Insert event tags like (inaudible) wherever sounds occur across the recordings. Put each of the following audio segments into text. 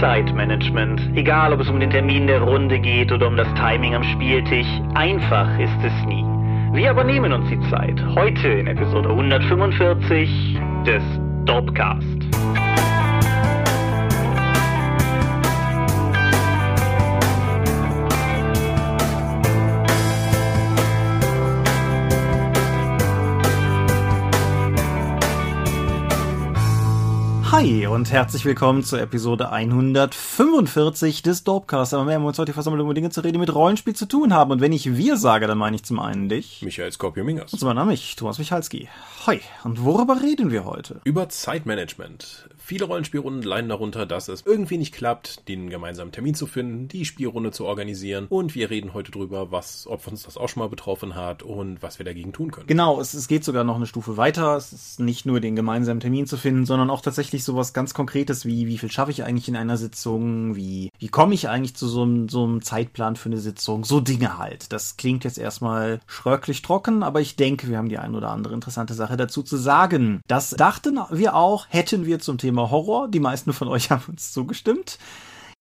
Zeitmanagement. Egal, ob es um den Termin der Runde geht oder um das Timing am Spieltisch, einfach ist es nie. Wir aber nehmen uns die Zeit. Heute in Episode 145 des Dopcast. Hi und herzlich willkommen zur Episode 145 des Dopecast. Aber wir haben uns heute versammelt, um Dinge zu reden, die mit Rollenspiel zu tun haben. Und wenn ich wir sage, dann meine ich zum einen dich. Michael Skorpio-Mingas. Und zum anderen mich, Thomas Michalski. Hi. Und worüber reden wir heute? Über Zeitmanagement. Viele Rollenspielrunden leiden darunter, dass es irgendwie nicht klappt, den gemeinsamen Termin zu finden, die Spielrunde zu organisieren. Und wir reden heute drüber, was, ob uns das auch schon mal betroffen hat und was wir dagegen tun können. Genau, es, es geht sogar noch eine Stufe weiter. Es ist nicht nur den gemeinsamen Termin zu finden, sondern auch tatsächlich sowas ganz Konkretes wie, wie viel schaffe ich eigentlich in einer Sitzung? Wie, wie komme ich eigentlich zu so einem, so einem Zeitplan für eine Sitzung? So Dinge halt. Das klingt jetzt erstmal schröcklich trocken, aber ich denke, wir haben die ein oder andere interessante Sache dazu zu sagen. Das dachten wir auch, hätten wir zum Thema Thema Horror. Die meisten von euch (laughs) haben uns zugestimmt.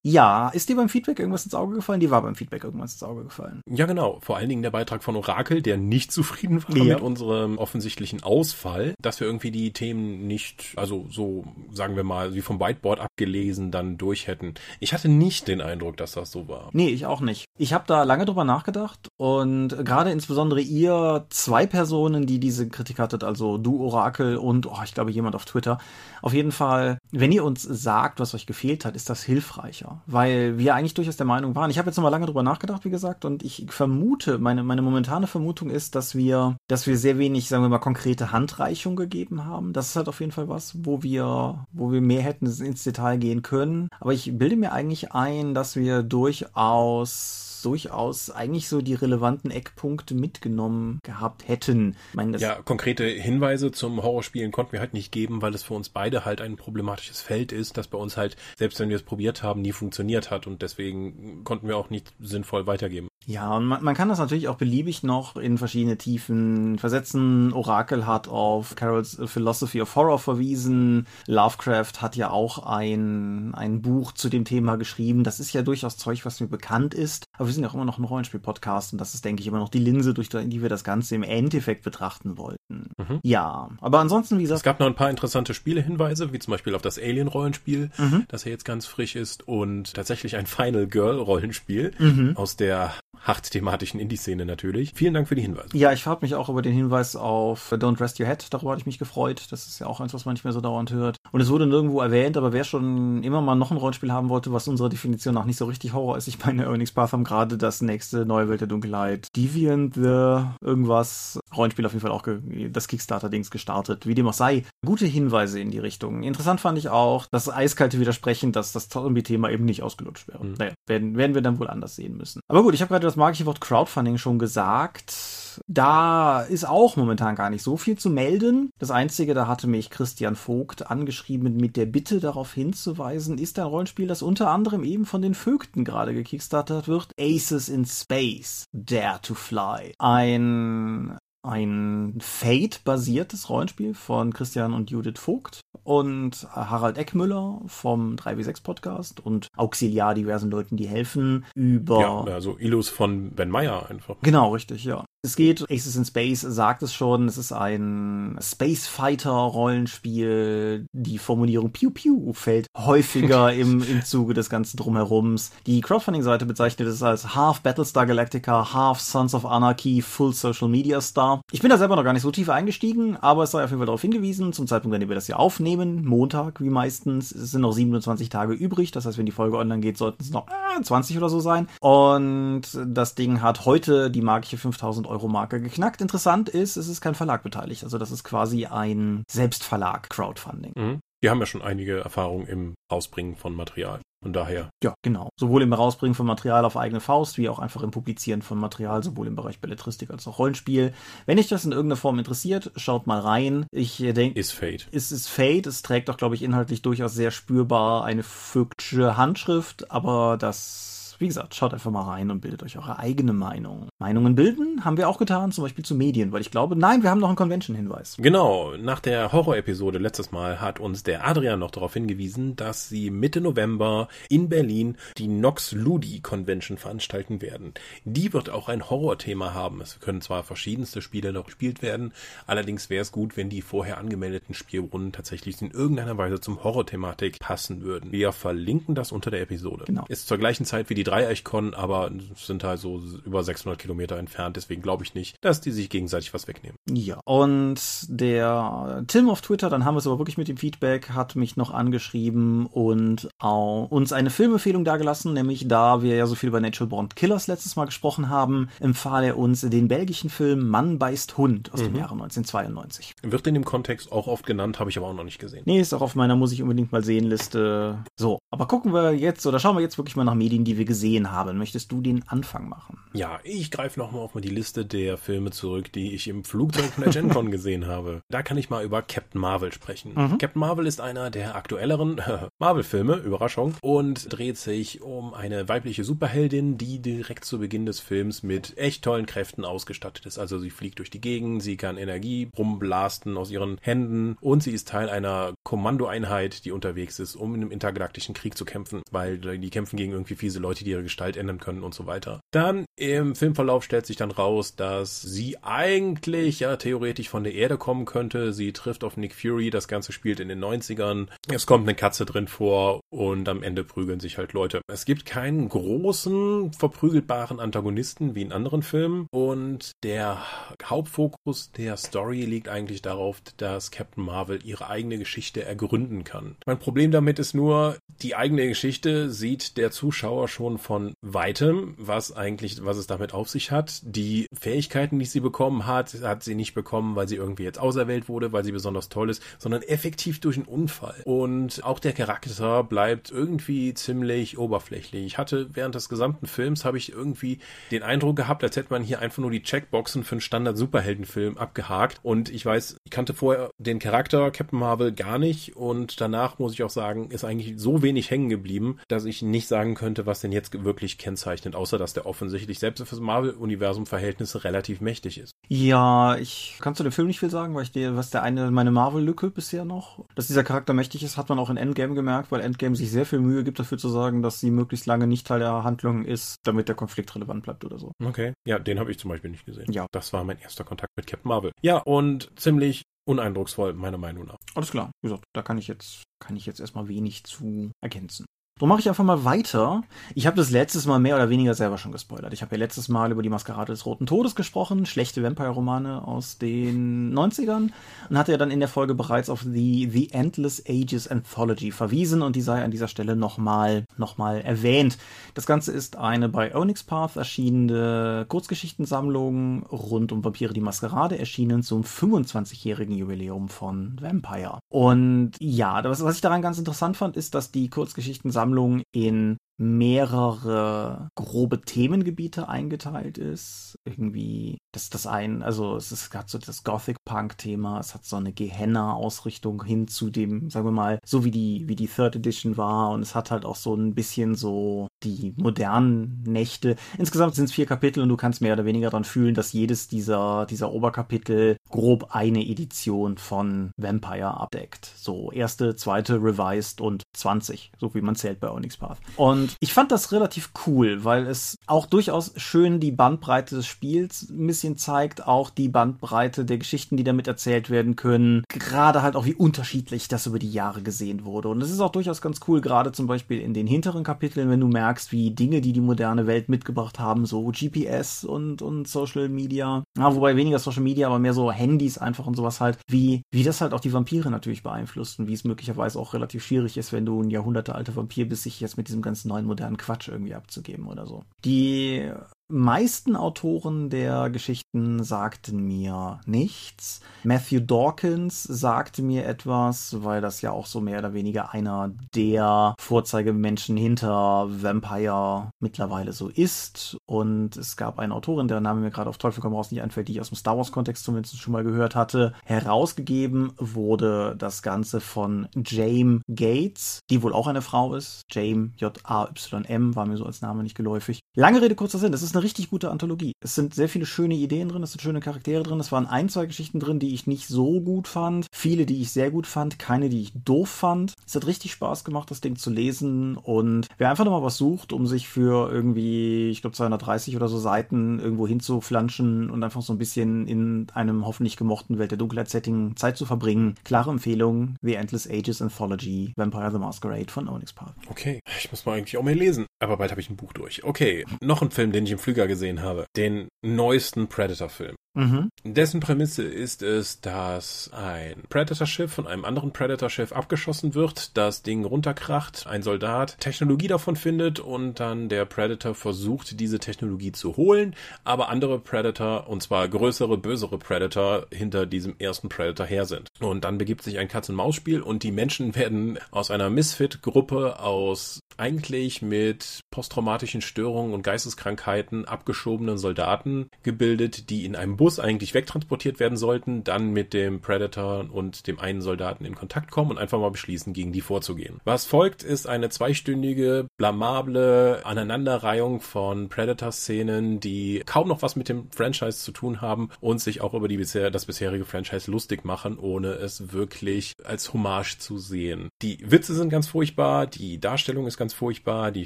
Ja, ist dir beim Feedback irgendwas ins Auge gefallen? Die war beim Feedback irgendwas ins Auge gefallen. Ja, genau. Vor allen Dingen der Beitrag von Orakel, der nicht (laughs) zufrieden war ja. mit unserem offensichtlichen Ausfall, dass wir irgendwie die Themen nicht, also so, sagen wir mal, wie vom Whiteboard abgelesen dann durch hätten. Ich hatte nicht den Eindruck, dass das so war. Nee, ich auch nicht. Ich habe da lange drüber nachgedacht und gerade insbesondere ihr zwei Personen, die diese Kritik hattet, also du Orakel und, oh, ich glaube jemand auf Twitter. Auf jeden Fall, wenn ihr uns sagt, was euch gefehlt hat, ist das hilfreicher weil wir eigentlich durchaus der Meinung waren. Ich habe jetzt noch mal lange drüber nachgedacht, wie gesagt, und ich vermute, meine, meine momentane Vermutung ist, dass wir, dass wir sehr wenig, sagen wir mal, konkrete Handreichung gegeben haben. Das ist halt auf jeden Fall was, wo wir, wo wir mehr hätten ins Detail gehen können. Aber ich bilde mir eigentlich ein, dass wir durchaus durchaus eigentlich so die relevanten Eckpunkte mitgenommen gehabt hätten. Meine, ja, konkrete Hinweise zum Horrorspielen konnten wir halt nicht geben, weil es für uns beide halt ein problematisches Feld ist, das bei uns halt, selbst wenn wir es probiert haben, nie funktioniert hat und deswegen konnten wir auch nicht sinnvoll weitergeben. Ja, und man, man kann das natürlich auch beliebig noch in verschiedene Tiefen versetzen. Orakel hat auf Carols Philosophy of Horror verwiesen. Lovecraft hat ja auch ein, ein Buch zu dem Thema geschrieben. Das ist ja durchaus Zeug, was mir bekannt ist. Aber sind ja auch immer noch ein Rollenspiel-Podcast und das ist, denke ich, immer noch die Linse, durch die wir das Ganze im Endeffekt betrachten wollten. Mhm. Ja, aber ansonsten, wie gesagt. Es gab noch ein paar interessante Spielehinweise, wie zum Beispiel auf das Alien-Rollenspiel, mhm. das ja jetzt ganz frisch ist und tatsächlich ein Final Girl-Rollenspiel mhm. aus der hart thematischen Indie-Szene natürlich. Vielen Dank für die Hinweise. Ja, ich habe mich auch über den Hinweis auf Don't Rest Your Head, darüber hatte ich mich gefreut. Das ist ja auch eins, was man nicht mehr so dauernd hört. Und es wurde nirgendwo erwähnt, aber wer schon immer mal noch ein Rollenspiel haben wollte, was unserer Definition nach nicht so richtig Horror ist, ich meine, Earnings Path haben gerade das nächste Neue Welt der Dunkelheit, Deviant the irgendwas, Rollenspiel auf jeden Fall auch das Kickstarter-Dings gestartet, wie dem auch sei. Gute Hinweise in die Richtung. Interessant fand ich auch, das eiskalte Widersprechen, dass das Zombie-Thema eben nicht ausgelutscht wäre. Mhm. Naja, werden, werden wir dann wohl anders sehen müssen. Aber gut, ich habe gerade das magische Wort Crowdfunding schon gesagt. Da ist auch momentan gar nicht so viel zu melden. Das Einzige, da hatte mich Christian Vogt angeschrieben mit der Bitte darauf hinzuweisen, ist ein Rollenspiel, das unter anderem eben von den Vögten gerade gekickstartet wird. Aces in Space, Dare to Fly. Ein ein Fate-basiertes Rollenspiel von Christian und Judith Vogt und Harald Eckmüller vom 3W6 Podcast und Auxiliar diversen Leuten, die helfen über. Ja, also Illus von Ben Meyer einfach. Genau, richtig, ja. Es geht, Aces in Space sagt es schon, es ist ein Space Fighter Rollenspiel. Die Formulierung Pew Pew fällt häufiger (laughs) im, im Zuge des ganzen Drumherums. Die Crowdfunding-Seite bezeichnet es als Half Battlestar Galactica, Half Sons of Anarchy, Full Social Media Star. Ich bin da selber noch gar nicht so tief eingestiegen, aber es sei auf jeden Fall darauf hingewiesen, zum Zeitpunkt, an dem wir das hier aufnehmen, Montag wie meistens, es sind noch 27 Tage übrig. Das heißt, wenn die Folge online geht, sollten es noch äh, 20 oder so sein. Und das Ding hat heute die magische 5000 Euro Euro-Marke geknackt. Interessant ist, es ist kein Verlag beteiligt. Also das ist quasi ein Selbstverlag Crowdfunding. Mhm. Wir haben ja schon einige Erfahrungen im Ausbringen von Material. Von daher. Ja, genau. Sowohl im Herausbringen von Material auf eigene Faust, wie auch einfach im Publizieren von Material, sowohl im Bereich Belletristik als auch Rollenspiel. Wenn euch das in irgendeiner Form interessiert, schaut mal rein. Ich denke. Ist Fate. Es ist Fate. Es trägt auch, glaube ich, inhaltlich durchaus sehr spürbar eine Vögtsche Handschrift, aber das wie gesagt, schaut einfach mal rein und bildet euch eure eigene Meinung. Meinungen bilden haben wir auch getan, zum Beispiel zu Medien, weil ich glaube, nein, wir haben noch einen Convention-Hinweis. Genau, nach der Horror-Episode letztes Mal hat uns der Adrian noch darauf hingewiesen, dass sie Mitte November in Berlin die Nox Ludi Convention veranstalten werden. Die wird auch ein Horror-Thema haben. Es können zwar verschiedenste Spiele noch gespielt werden, allerdings wäre es gut, wenn die vorher angemeldeten Spielrunden tatsächlich in irgendeiner Weise zum Horror-Thematik passen würden. Wir verlinken das unter der Episode. Genau. Ist zur gleichen Zeit wie die Dreieichkon, aber sind halt so über 600 Kilometer entfernt, deswegen glaube ich nicht, dass die sich gegenseitig was wegnehmen. Ja, und der Tim auf Twitter, dann haben wir es aber wirklich mit dem Feedback, hat mich noch angeschrieben und auch uns eine Filmempfehlung dargelassen, nämlich da wir ja so viel über Natural Born Killers letztes Mal gesprochen haben, empfahl er uns den belgischen Film Mann beißt Hund aus mhm. dem Jahre 1992. Wird in dem Kontext auch oft genannt, habe ich aber auch noch nicht gesehen. Nee, ist auch auf meiner muss ich unbedingt mal sehen Liste. So, aber gucken wir jetzt oder schauen wir jetzt wirklich mal nach Medien, die wir gesehen haben. Möchtest du den Anfang machen? Ja, ich greife nochmal auf die Liste der Filme zurück, die ich im Flugzeug von der GenCon gesehen habe. Da kann ich mal über Captain Marvel sprechen. Mhm. Captain Marvel ist einer der aktuelleren (laughs) Marvel-Filme, Überraschung, und dreht sich um eine weibliche Superheldin, die direkt zu Beginn des Films mit echt tollen Kräften ausgestattet ist. Also sie fliegt durch die Gegend, sie kann Energie rumblasten aus ihren Händen und sie ist Teil einer Kommandoeinheit, die unterwegs ist, um im intergalaktischen Krieg zu kämpfen, weil die kämpfen gegen irgendwie fiese Leute, die ihre Gestalt ändern können und so weiter. Dann im Filmverlauf stellt sich dann raus, dass sie eigentlich ja theoretisch von der Erde kommen könnte. Sie trifft auf Nick Fury, das Ganze spielt in den 90ern. Es kommt eine Katze drin vor und am Ende prügeln sich halt Leute. Es gibt keinen großen, verprügelbaren Antagonisten wie in anderen Filmen und der Hauptfokus der Story liegt eigentlich darauf, dass Captain Marvel ihre eigene Geschichte ergründen kann. Mein Problem damit ist nur, die eigene Geschichte sieht der Zuschauer schon von weitem, was eigentlich, was es damit auf sich hat. Die Fähigkeiten, die sie bekommen hat, hat sie nicht bekommen, weil sie irgendwie jetzt auserwählt wurde, weil sie besonders toll ist, sondern effektiv durch einen Unfall. Und auch der Charakter bleibt irgendwie ziemlich oberflächlich. Ich hatte während des gesamten Films habe ich irgendwie den Eindruck gehabt, als hätte man hier einfach nur die Checkboxen für einen Standard-Superheldenfilm abgehakt. Und ich weiß, ich kannte vorher den Charakter Captain Marvel gar nicht und danach muss ich auch sagen, ist eigentlich so wenig hängen geblieben, dass ich nicht sagen könnte, was denn jetzt wirklich kennzeichnet, außer dass der offensichtlich selbst für das Marvel-Universum Verhältnisse relativ mächtig ist. Ja, ich kann zu dem Film nicht viel sagen, weil ich dir, was der eine, meine Marvel-Lücke bisher noch, dass dieser Charakter mächtig ist, hat man auch in Endgame gemerkt, weil Endgame sich sehr viel Mühe gibt dafür zu sagen, dass sie möglichst lange nicht Teil der Handlung ist, damit der Konflikt relevant bleibt oder so. Okay. Ja, den habe ich zum Beispiel nicht gesehen. Ja. Das war mein erster Kontakt mit Captain Marvel. Ja, und ziemlich uneindrucksvoll, meiner Meinung nach. Alles klar. Wie gesagt, da kann ich jetzt, kann ich jetzt erstmal wenig zu ergänzen. So mache ich einfach mal weiter. Ich habe das letztes Mal mehr oder weniger selber schon gespoilert. Ich habe ja letztes Mal über die Maskerade des Roten Todes gesprochen, schlechte Vampire-Romane aus den 90ern und hatte ja dann in der Folge bereits auf die The Endless Ages Anthology verwiesen und die sei an dieser Stelle nochmal noch mal erwähnt. Das Ganze ist eine bei Onyx Path erschienene Kurzgeschichtensammlung rund um Vampire die Maskerade, erschienen zum 25-jährigen Jubiläum von Vampire. Und ja, was ich daran ganz interessant fand, ist, dass die Kurzgeschichtensammlung Sammlung in mehrere grobe Themengebiete eingeteilt ist. Irgendwie, das das ein, also es ist, hat so das Gothic-Punk-Thema, es hat so eine Gehenna-Ausrichtung hin zu dem, sagen wir mal, so wie die, wie die Third Edition war und es hat halt auch so ein bisschen so die modernen Nächte. Insgesamt sind es vier Kapitel und du kannst mehr oder weniger daran fühlen, dass jedes dieser, dieser Oberkapitel grob eine Edition von Vampire abdeckt. So erste, zweite, revised und 20, so wie man zählt bei Onyx Path. Und und ich fand das relativ cool, weil es auch durchaus schön die Bandbreite des Spiels ein bisschen zeigt, auch die Bandbreite der Geschichten, die damit erzählt werden können. Gerade halt auch, wie unterschiedlich das über die Jahre gesehen wurde. Und es ist auch durchaus ganz cool, gerade zum Beispiel in den hinteren Kapiteln, wenn du merkst, wie Dinge, die die moderne Welt mitgebracht haben, so GPS und, und Social Media, ja, wobei weniger Social Media, aber mehr so Handys einfach und sowas halt, wie, wie das halt auch die Vampire natürlich beeinflusst und wie es möglicherweise auch relativ schwierig ist, wenn du ein jahrhundertealter Vampir bist, sich jetzt mit diesem ganzen neuen modernen Quatsch irgendwie abzugeben oder so. Die meisten Autoren der Geschichten sagten mir nichts. Matthew Dawkins sagte mir etwas, weil das ja auch so mehr oder weniger einer der Vorzeigemenschen hinter Vampire mittlerweile so ist. Und es gab eine Autorin, der Name mir gerade auf Teufel komm raus nicht einfällt, die ich aus dem Star Wars Kontext zumindest schon mal gehört hatte. Herausgegeben wurde das Ganze von James Gates, die wohl auch eine Frau ist. James J-A-Y-M war mir so als Name nicht geläufig. Lange Rede, kurzer Sinn. Das ist eine richtig gute Anthologie. Es sind sehr viele schöne Ideen drin, es sind schöne Charaktere drin. Es waren ein, zwei Geschichten drin, die ich nicht so gut fand. Viele, die ich sehr gut fand. Keine, die ich doof fand. Es hat richtig Spaß gemacht, das Ding zu lesen. Und wer einfach nochmal was sucht, um sich für irgendwie, ich glaube 230 oder so Seiten irgendwo hinzuflanschen und einfach so ein bisschen in einem hoffentlich gemochten Welt der Dunkelheit-Setting Zeit zu verbringen. Klare Empfehlung, The Endless Ages Anthology, Vampire the Masquerade von Onyx Park. Okay, ich muss mal eigentlich auch mehr lesen. Aber bald habe ich ein Buch durch. Okay, noch ein Film, den ich im Flüger gesehen habe. Den neuesten Predator-Film. Mhm. Dessen Prämisse ist es, dass ein Predator-Schiff von einem anderen Predator-Schiff abgeschossen wird, das Ding runterkracht, ein Soldat Technologie davon findet und dann der Predator versucht, diese Technologie zu holen, aber andere Predator, und zwar größere, bösere Predator, hinter diesem ersten Predator her sind. Und dann begibt sich ein Katz-und-Maus-Spiel und die Menschen werden aus einer Misfit-Gruppe aus eigentlich mit posttraumatischen Störungen und Geisteskrankheiten abgeschobenen Soldaten gebildet, die in einem Bus eigentlich wegtransportiert werden sollten, dann mit dem Predator und dem einen Soldaten in Kontakt kommen und einfach mal beschließen, gegen die vorzugehen. Was folgt, ist eine zweistündige, blamable Aneinanderreihung von Predator-Szenen, die kaum noch was mit dem Franchise zu tun haben und sich auch über die bisher, das bisherige Franchise lustig machen, ohne es wirklich als Hommage zu sehen. Die Witze sind ganz furchtbar, die Darstellung ist ganz furchtbar, die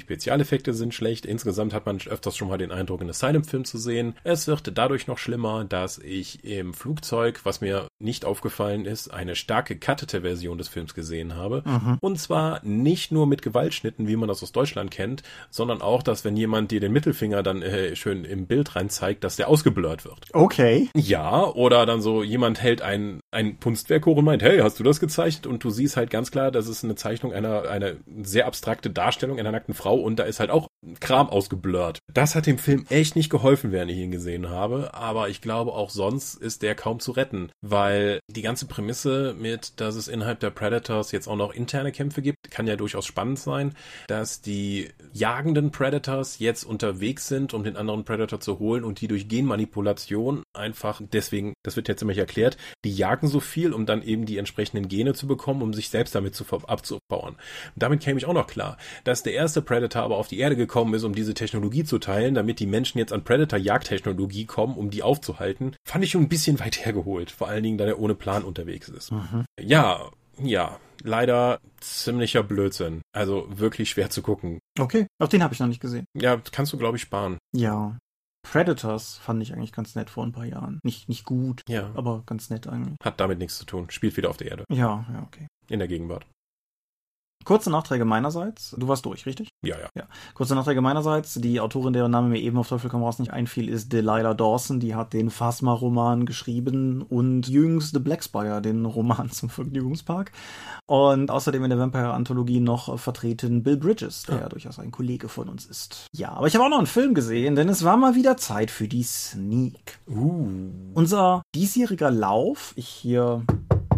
Spezialeffekte sind schlecht. Insgesamt hat man öfters schon mal den Eindruck, einen Asylum-Film zu sehen. Es wird dadurch noch schlimmer, dass ich im Flugzeug, was mir nicht aufgefallen ist, eine starke cuttete Version des Films gesehen habe. Mhm. Und zwar nicht nur mit Gewaltschnitten, wie man das aus Deutschland kennt, sondern auch, dass wenn jemand dir den Mittelfinger dann äh, schön im Bild rein zeigt, dass der ausgeblurrt wird. Okay. Ja, oder dann so, jemand hält ein, ein Kunstwerk hoch und meint, hey, hast du das gezeichnet? Und du siehst halt ganz klar, das ist eine Zeichnung einer, eine sehr abstrakte Darstellung einer nackten Frau und da ist halt auch Kram ausgeblurrt. Das hat dem Film echt nicht geholfen, während ich ihn gesehen habe, aber ich glaube auch sonst ist der kaum zu retten, weil die ganze Prämisse mit, dass es innerhalb der Predators jetzt auch noch interne Kämpfe gibt, kann ja durchaus spannend sein, dass die jagenden Predators jetzt unterwegs sind, um den anderen Predator zu holen und die durch Genmanipulation einfach deswegen, das wird jetzt immer erklärt, die jagen so viel, um dann eben die entsprechenden Gene zu bekommen, um sich selbst damit zu abzubauen. Damit käme ich auch noch klar, dass der erste Predator aber auf die Erde gekommen ist, um diese Technologie zu teilen, damit die Menschen jetzt an Predator-Jagdtechnologie kommen, um die aufzuhalten, fand ich schon ein bisschen weit hergeholt. Vor allen Dingen, da er ohne Plan unterwegs ist. Mhm. Ja, ja, leider ziemlicher Blödsinn. Also wirklich schwer zu gucken. Okay, auch den habe ich noch nicht gesehen. Ja, kannst du, glaube ich, sparen. Ja. Predators fand ich eigentlich ganz nett vor ein paar Jahren. Nicht, nicht gut, ja. aber ganz nett eigentlich. Hat damit nichts zu tun. Spielt wieder auf der Erde. Ja, ja, okay. In der Gegenwart. Kurze Nachträge meinerseits. Du warst durch, richtig? Ja, ja. ja. Kurze Nachträge meinerseits. Die Autorin, deren Name mir eben auf Teufel komm raus nicht einfiel, ist Delilah Dawson. Die hat den Phasma-Roman geschrieben und jüngst The Black Spire, den Roman (laughs) zum Vergnügungspark. Und außerdem in der Vampire-Anthologie noch vertreten Bill Bridges, der ja. durchaus ein Kollege von uns ist. Ja, aber ich habe auch noch einen Film gesehen, denn es war mal wieder Zeit für die Sneak. Uh. Unser diesjähriger Lauf, ich hier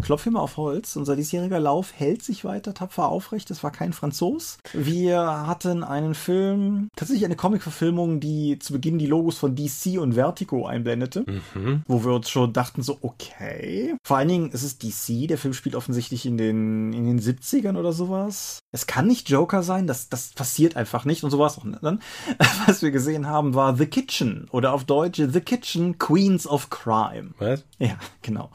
klopfe immer auf Holz. Unser diesjähriger Lauf hält sich weiter tapfer aufrecht. Es war kein Franzos. Wir hatten einen Film, tatsächlich eine Comic-Verfilmung, die zu Beginn die Logos von DC und Vertigo einblendete, mhm. wo wir uns schon dachten so, okay. Vor allen Dingen ist es DC. Der Film spielt offensichtlich in den, in den 70ern oder sowas. Es kann nicht Joker sein. Das, das passiert einfach nicht. Und so war es auch dann. (laughs) Was wir gesehen haben, war The Kitchen oder auf Deutsch The Kitchen Queens of Crime. Was? Ja, genau.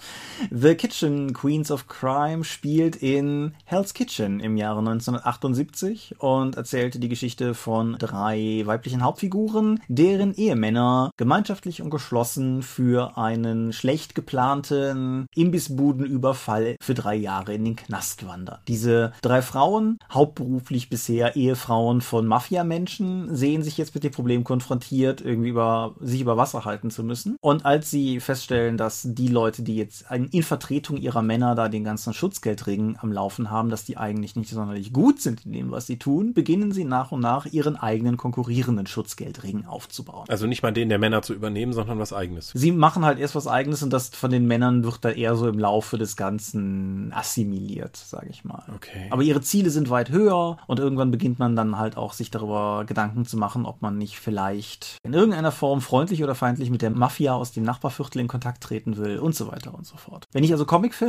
The Kitchen Queens of Crime spielt in Hell's Kitchen im Jahre 1978 und erzählte die Geschichte von drei weiblichen Hauptfiguren, deren Ehemänner gemeinschaftlich und geschlossen für einen schlecht geplanten Imbissbudenüberfall für drei Jahre in den Knast wandern. Diese drei Frauen, hauptberuflich bisher Ehefrauen von Mafiamenschen, sehen sich jetzt mit dem Problem konfrontiert, irgendwie über, sich über Wasser halten zu müssen. Und als sie feststellen, dass die Leute, die jetzt in Vertretung ihrer Männer da den ganzen Schutzgeldring am Laufen haben, dass die eigentlich nicht sonderlich gut sind in dem, was sie tun, beginnen sie nach und nach ihren eigenen konkurrierenden Schutzgeldring aufzubauen. Also nicht mal den der Männer zu übernehmen, sondern was eigenes. Sie machen halt erst was eigenes und das von den Männern wird da eher so im Laufe des Ganzen assimiliert, sage ich mal. Okay. Aber ihre Ziele sind weit höher und irgendwann beginnt man dann halt auch sich darüber Gedanken zu machen, ob man nicht vielleicht in irgendeiner Form freundlich oder feindlich mit der Mafia aus dem Nachbarviertel in Kontakt treten will und so weiter und so fort. Wenn ich also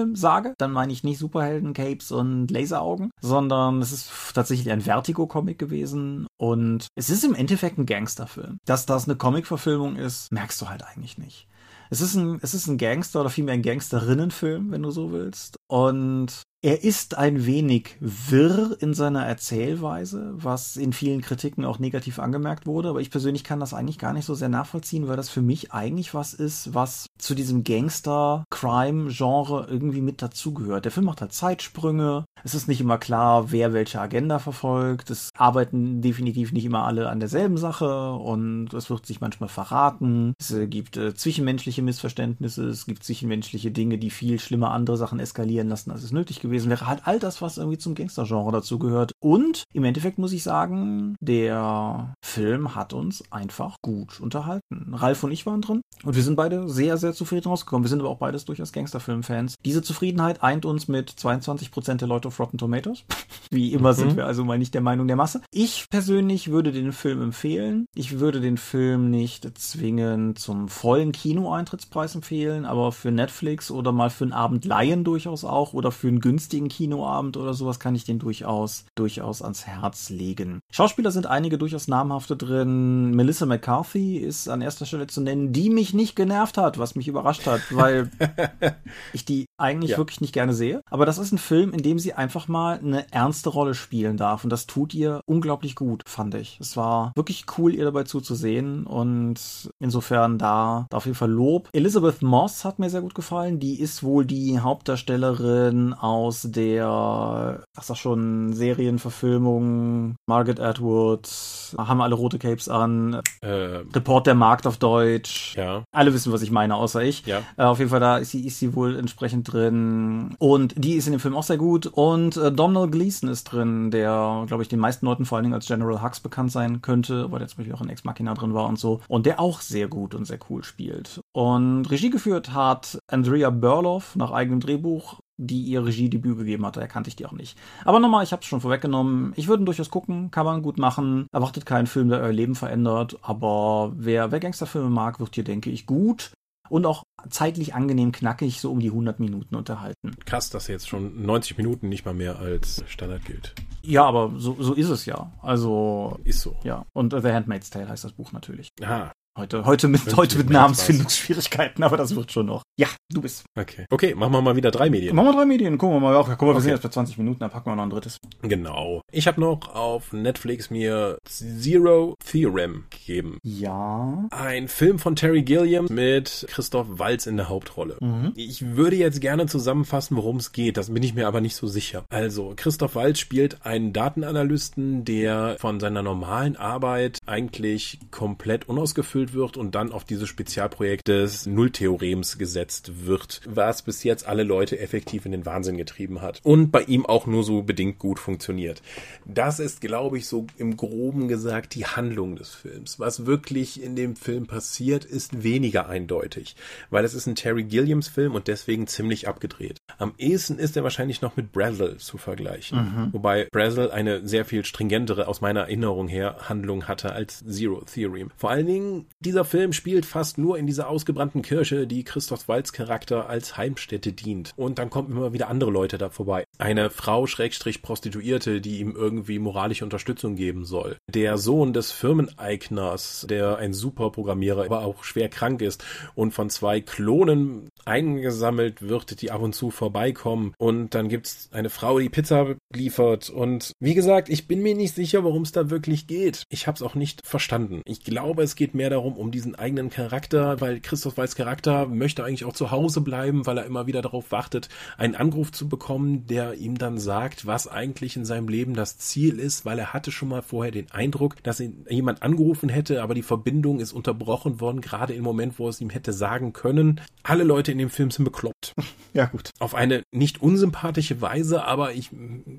Comicfilm sage, dann meine ich nicht Superhelden, Capes und Laseraugen, sondern es ist tatsächlich ein Vertigo-Comic gewesen und es ist im Endeffekt ein Gangsterfilm. Dass das eine Comic-Verfilmung ist, merkst du halt eigentlich nicht. Es ist ein, es ist ein Gangster oder vielmehr ein Gangsterinnenfilm, wenn du so willst. Und er ist ein wenig wirr in seiner Erzählweise, was in vielen Kritiken auch negativ angemerkt wurde, aber ich persönlich kann das eigentlich gar nicht so sehr nachvollziehen, weil das für mich eigentlich was ist, was zu diesem Gangster-Crime-Genre irgendwie mit dazugehört. Der Film macht halt Zeitsprünge, es ist nicht immer klar, wer welche Agenda verfolgt, es arbeiten definitiv nicht immer alle an derselben Sache und es wird sich manchmal verraten, es gibt äh, zwischenmenschliche Missverständnisse, es gibt zwischenmenschliche Dinge, die viel schlimmer andere Sachen eskalieren lassen, als es nötig gewesen wäre. Halt all das, was irgendwie zum Gangster-Genre dazu gehört. Und im Endeffekt muss ich sagen, der Film hat uns einfach gut unterhalten. Ralf und ich waren drin und wir sind beide sehr, sehr zufrieden rausgekommen. Wir sind aber auch beides durchaus Gangsterfilm-Fans. Diese Zufriedenheit eint uns mit 22% der Leute auf Rotten Tomatoes. (laughs) Wie immer mhm. sind wir also mal nicht der Meinung der Masse. Ich persönlich würde den Film empfehlen. Ich würde den Film nicht zwingend zum vollen Kinoeintrittspreis empfehlen, aber für Netflix oder mal für einen Abend Laien durchaus auch oder für einen günstigen Kinoabend oder sowas kann ich den durchaus, durchaus ans Herz legen. Schauspieler sind einige durchaus namhafte drin. Melissa McCarthy ist an erster Stelle zu nennen, die mich nicht genervt hat, was mich überrascht hat, weil (laughs) ich die eigentlich ja. wirklich nicht gerne sehe. Aber das ist ein Film, in dem sie einfach mal eine ernste Rolle spielen darf. Und das tut ihr unglaublich gut, fand ich. Es war wirklich cool, ihr dabei zuzusehen. Und insofern da, da auf jeden Fall Lob. Elizabeth Moss hat mir sehr gut gefallen. Die ist wohl die Hauptdarstellerin aus der, ach sag schon, Serienverfilmung. Margaret Atwood. Haben alle rote Capes an. Äh, Report der Markt auf Deutsch. Ja. Alle wissen, was ich meine, außer ich. Ja. Äh, auf jeden Fall, da ist sie, ist sie wohl entsprechend drin. Und die ist in dem Film auch sehr gut. Und äh, Domhnall Gleeson ist drin, der, glaube ich, den meisten Leuten vor allen Dingen als General Hux bekannt sein könnte, weil der zum Beispiel auch in Ex Machina drin war und so. Und der auch sehr gut und sehr cool spielt. Und Regie geführt hat Andrea Burloff nach eigenem Drehbuch die ihr Regiedebüt gegeben hatte. Erkannte ich die auch nicht. Aber nochmal, ich habe es schon vorweggenommen. Ich würde durchaus gucken, kann man gut machen. Erwartet keinen Film, der euer Leben verändert. Aber wer, wer Gangsterfilme mag, wird hier, denke ich, gut und auch zeitlich angenehm knackig so um die 100 Minuten unterhalten. Krass, dass jetzt schon 90 Minuten nicht mal mehr als Standard gilt. Ja, aber so, so ist es ja. Also. Ist so. Ja. Und The Handmaid's Tale heißt das Buch natürlich. Aha. Heute, heute mit, heute mit Namensfindungsschwierigkeiten, aber das wird schon noch. Ja, du bist. Okay. Okay, machen wir mal wieder drei Medien. Machen wir drei Medien. Gucken wir mal. Ach, guck mal, wir okay. sind jetzt bei 20 Minuten, dann packen wir noch ein drittes. Genau. Ich habe noch auf Netflix mir Zero Theorem gegeben. Ja. Ein Film von Terry Gilliam mit Christoph Walz in der Hauptrolle. Mhm. Ich würde jetzt gerne zusammenfassen, worum es geht. Das bin ich mir aber nicht so sicher. Also, Christoph Walz spielt einen Datenanalysten, der von seiner normalen Arbeit eigentlich komplett unausgefüllt erfüllt wird und dann auf dieses Spezialprojekt des Nulltheorems gesetzt wird, was bis jetzt alle Leute effektiv in den Wahnsinn getrieben hat und bei ihm auch nur so bedingt gut funktioniert. Das ist, glaube ich, so im groben gesagt die Handlung des Films. Was wirklich in dem Film passiert, ist weniger eindeutig, weil es ist ein Terry Gilliams Film und deswegen ziemlich abgedreht. Am ehesten ist er wahrscheinlich noch mit Brazzle zu vergleichen, mhm. wobei Brazzle eine sehr viel stringentere aus meiner Erinnerung her Handlung hatte als Zero Theorem. Vor allen Dingen dieser Film spielt fast nur in dieser ausgebrannten Kirche, die Christoph Walz Charakter als Heimstätte dient. Und dann kommen immer wieder andere Leute da vorbei. Eine Frau Schrägstrich Prostituierte, die ihm irgendwie moralische Unterstützung geben soll. Der Sohn des Firmeneigners, der ein super Programmierer, aber auch schwer krank ist und von zwei Klonen eingesammelt wird, die ab und zu vorbeikommen. Und dann gibt's eine Frau, die Pizza liefert. Und wie gesagt, ich bin mir nicht sicher, worum es da wirklich geht. Ich habe es auch nicht verstanden. Ich glaube, es geht mehr darum, darum, um diesen eigenen Charakter, weil Christoph Waltz Charakter möchte eigentlich auch zu Hause bleiben, weil er immer wieder darauf wartet, einen Anruf zu bekommen, der ihm dann sagt, was eigentlich in seinem Leben das Ziel ist, weil er hatte schon mal vorher den Eindruck, dass ihn jemand angerufen hätte, aber die Verbindung ist unterbrochen worden, gerade im Moment, wo es ihm hätte sagen können. Alle Leute in dem Film sind bekloppt. (laughs) Ja, gut. Auf eine nicht unsympathische Weise, aber ich,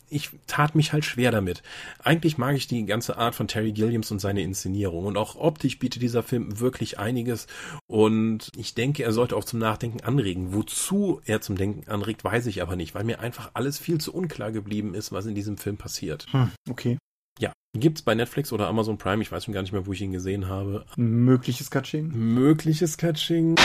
ich tat mich halt schwer damit. Eigentlich mag ich die ganze Art von Terry Gilliams und seine Inszenierung und auch optisch bietet dieser Film wirklich einiges und ich denke, er sollte auch zum Nachdenken anregen. Wozu er zum Denken anregt, weiß ich aber nicht, weil mir einfach alles viel zu unklar geblieben ist, was in diesem Film passiert. Hm, okay. Ja, gibt's bei Netflix oder Amazon Prime, ich weiß schon gar nicht mehr, wo ich ihn gesehen habe. Mögliches Catching? Mögliches Catching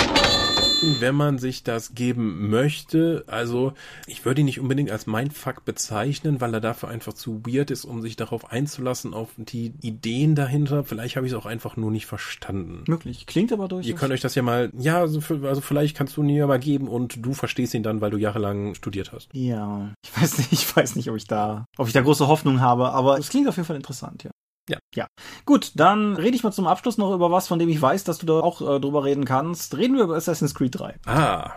wenn man sich das geben möchte. Also ich würde ihn nicht unbedingt als Mindfuck bezeichnen, weil er dafür einfach zu weird ist, um sich darauf einzulassen, auf die Ideen dahinter. Vielleicht habe ich es auch einfach nur nicht verstanden. Möglich. Klingt aber durch. Ihr könnt euch das ja mal, ja, also, also vielleicht kannst du ihn ja mal geben und du verstehst ihn dann, weil du jahrelang studiert hast. Ja, ich weiß nicht, ich weiß nicht, ob ich da, ob ich da große Hoffnung habe, aber es klingt auf jeden Fall interessant, ja. Ja. Ja. Gut, dann rede ich mal zum Abschluss noch über was, von dem ich weiß, dass du da auch äh, drüber reden kannst. Reden wir über Assassin's Creed 3. Ah,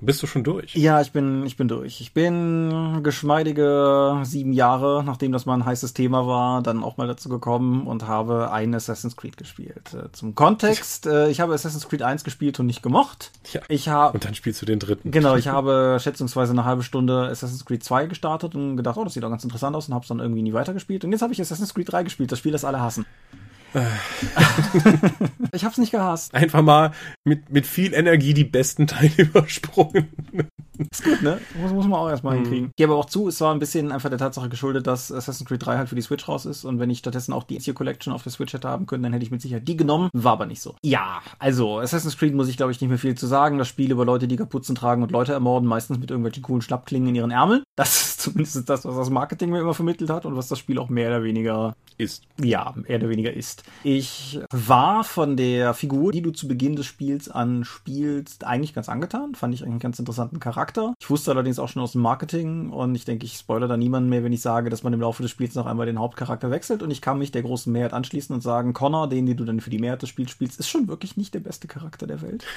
bist du schon durch? Ja, ich bin, ich bin durch. Ich bin geschmeidige sieben Jahre, nachdem das mal ein heißes Thema war, dann auch mal dazu gekommen und habe ein Assassin's Creed gespielt. Äh, zum Kontext, äh, ich habe Assassin's Creed 1 gespielt und nicht gemocht. Ja. Ich habe und dann spielst du den dritten. Genau, ich (laughs) habe schätzungsweise eine halbe Stunde Assassin's Creed 2 gestartet und gedacht, oh, das sieht doch ganz interessant aus und habe es dann irgendwie nie weitergespielt. Und jetzt habe ich Assassin's Creed 3 gespielt, das Spiel, das alle hassen. (laughs) ich hab's nicht gehasst. Einfach mal mit, mit viel Energie die besten Teile (laughs) übersprungen. (laughs) Ist gut, ne? Muss, muss man auch erstmal mhm. hinkriegen. Ich gebe auch zu, es war ein bisschen einfach der Tatsache geschuldet, dass Assassin's Creed 3 halt für die Switch raus ist und wenn ich stattdessen auch die Ezio Collection auf der Switch hätte haben können, dann hätte ich mit Sicherheit die genommen. War aber nicht so. Ja, also Assassin's Creed muss ich glaube ich nicht mehr viel zu sagen. Das Spiel über Leute, die Kapuzen tragen und Leute ermorden, meistens mit irgendwelchen coolen Schlappklingen in ihren Ärmeln. Das ist (laughs) zumindest das, was das Marketing mir immer vermittelt hat und was das Spiel auch mehr oder weniger ist. Ja, mehr oder weniger ist. Ich war von der Figur, die du zu Beginn des Spiels anspielst, eigentlich ganz angetan. Fand ich eigentlich einen ganz interessanten Charakter. Ich wusste allerdings auch schon aus dem Marketing und ich denke, ich spoilere da niemanden mehr, wenn ich sage, dass man im Laufe des Spiels noch einmal den Hauptcharakter wechselt und ich kann mich der großen Mehrheit anschließen und sagen, Connor, den, den du dann für die Mehrheit des Spiels spielst, ist schon wirklich nicht der beste Charakter der Welt. (laughs)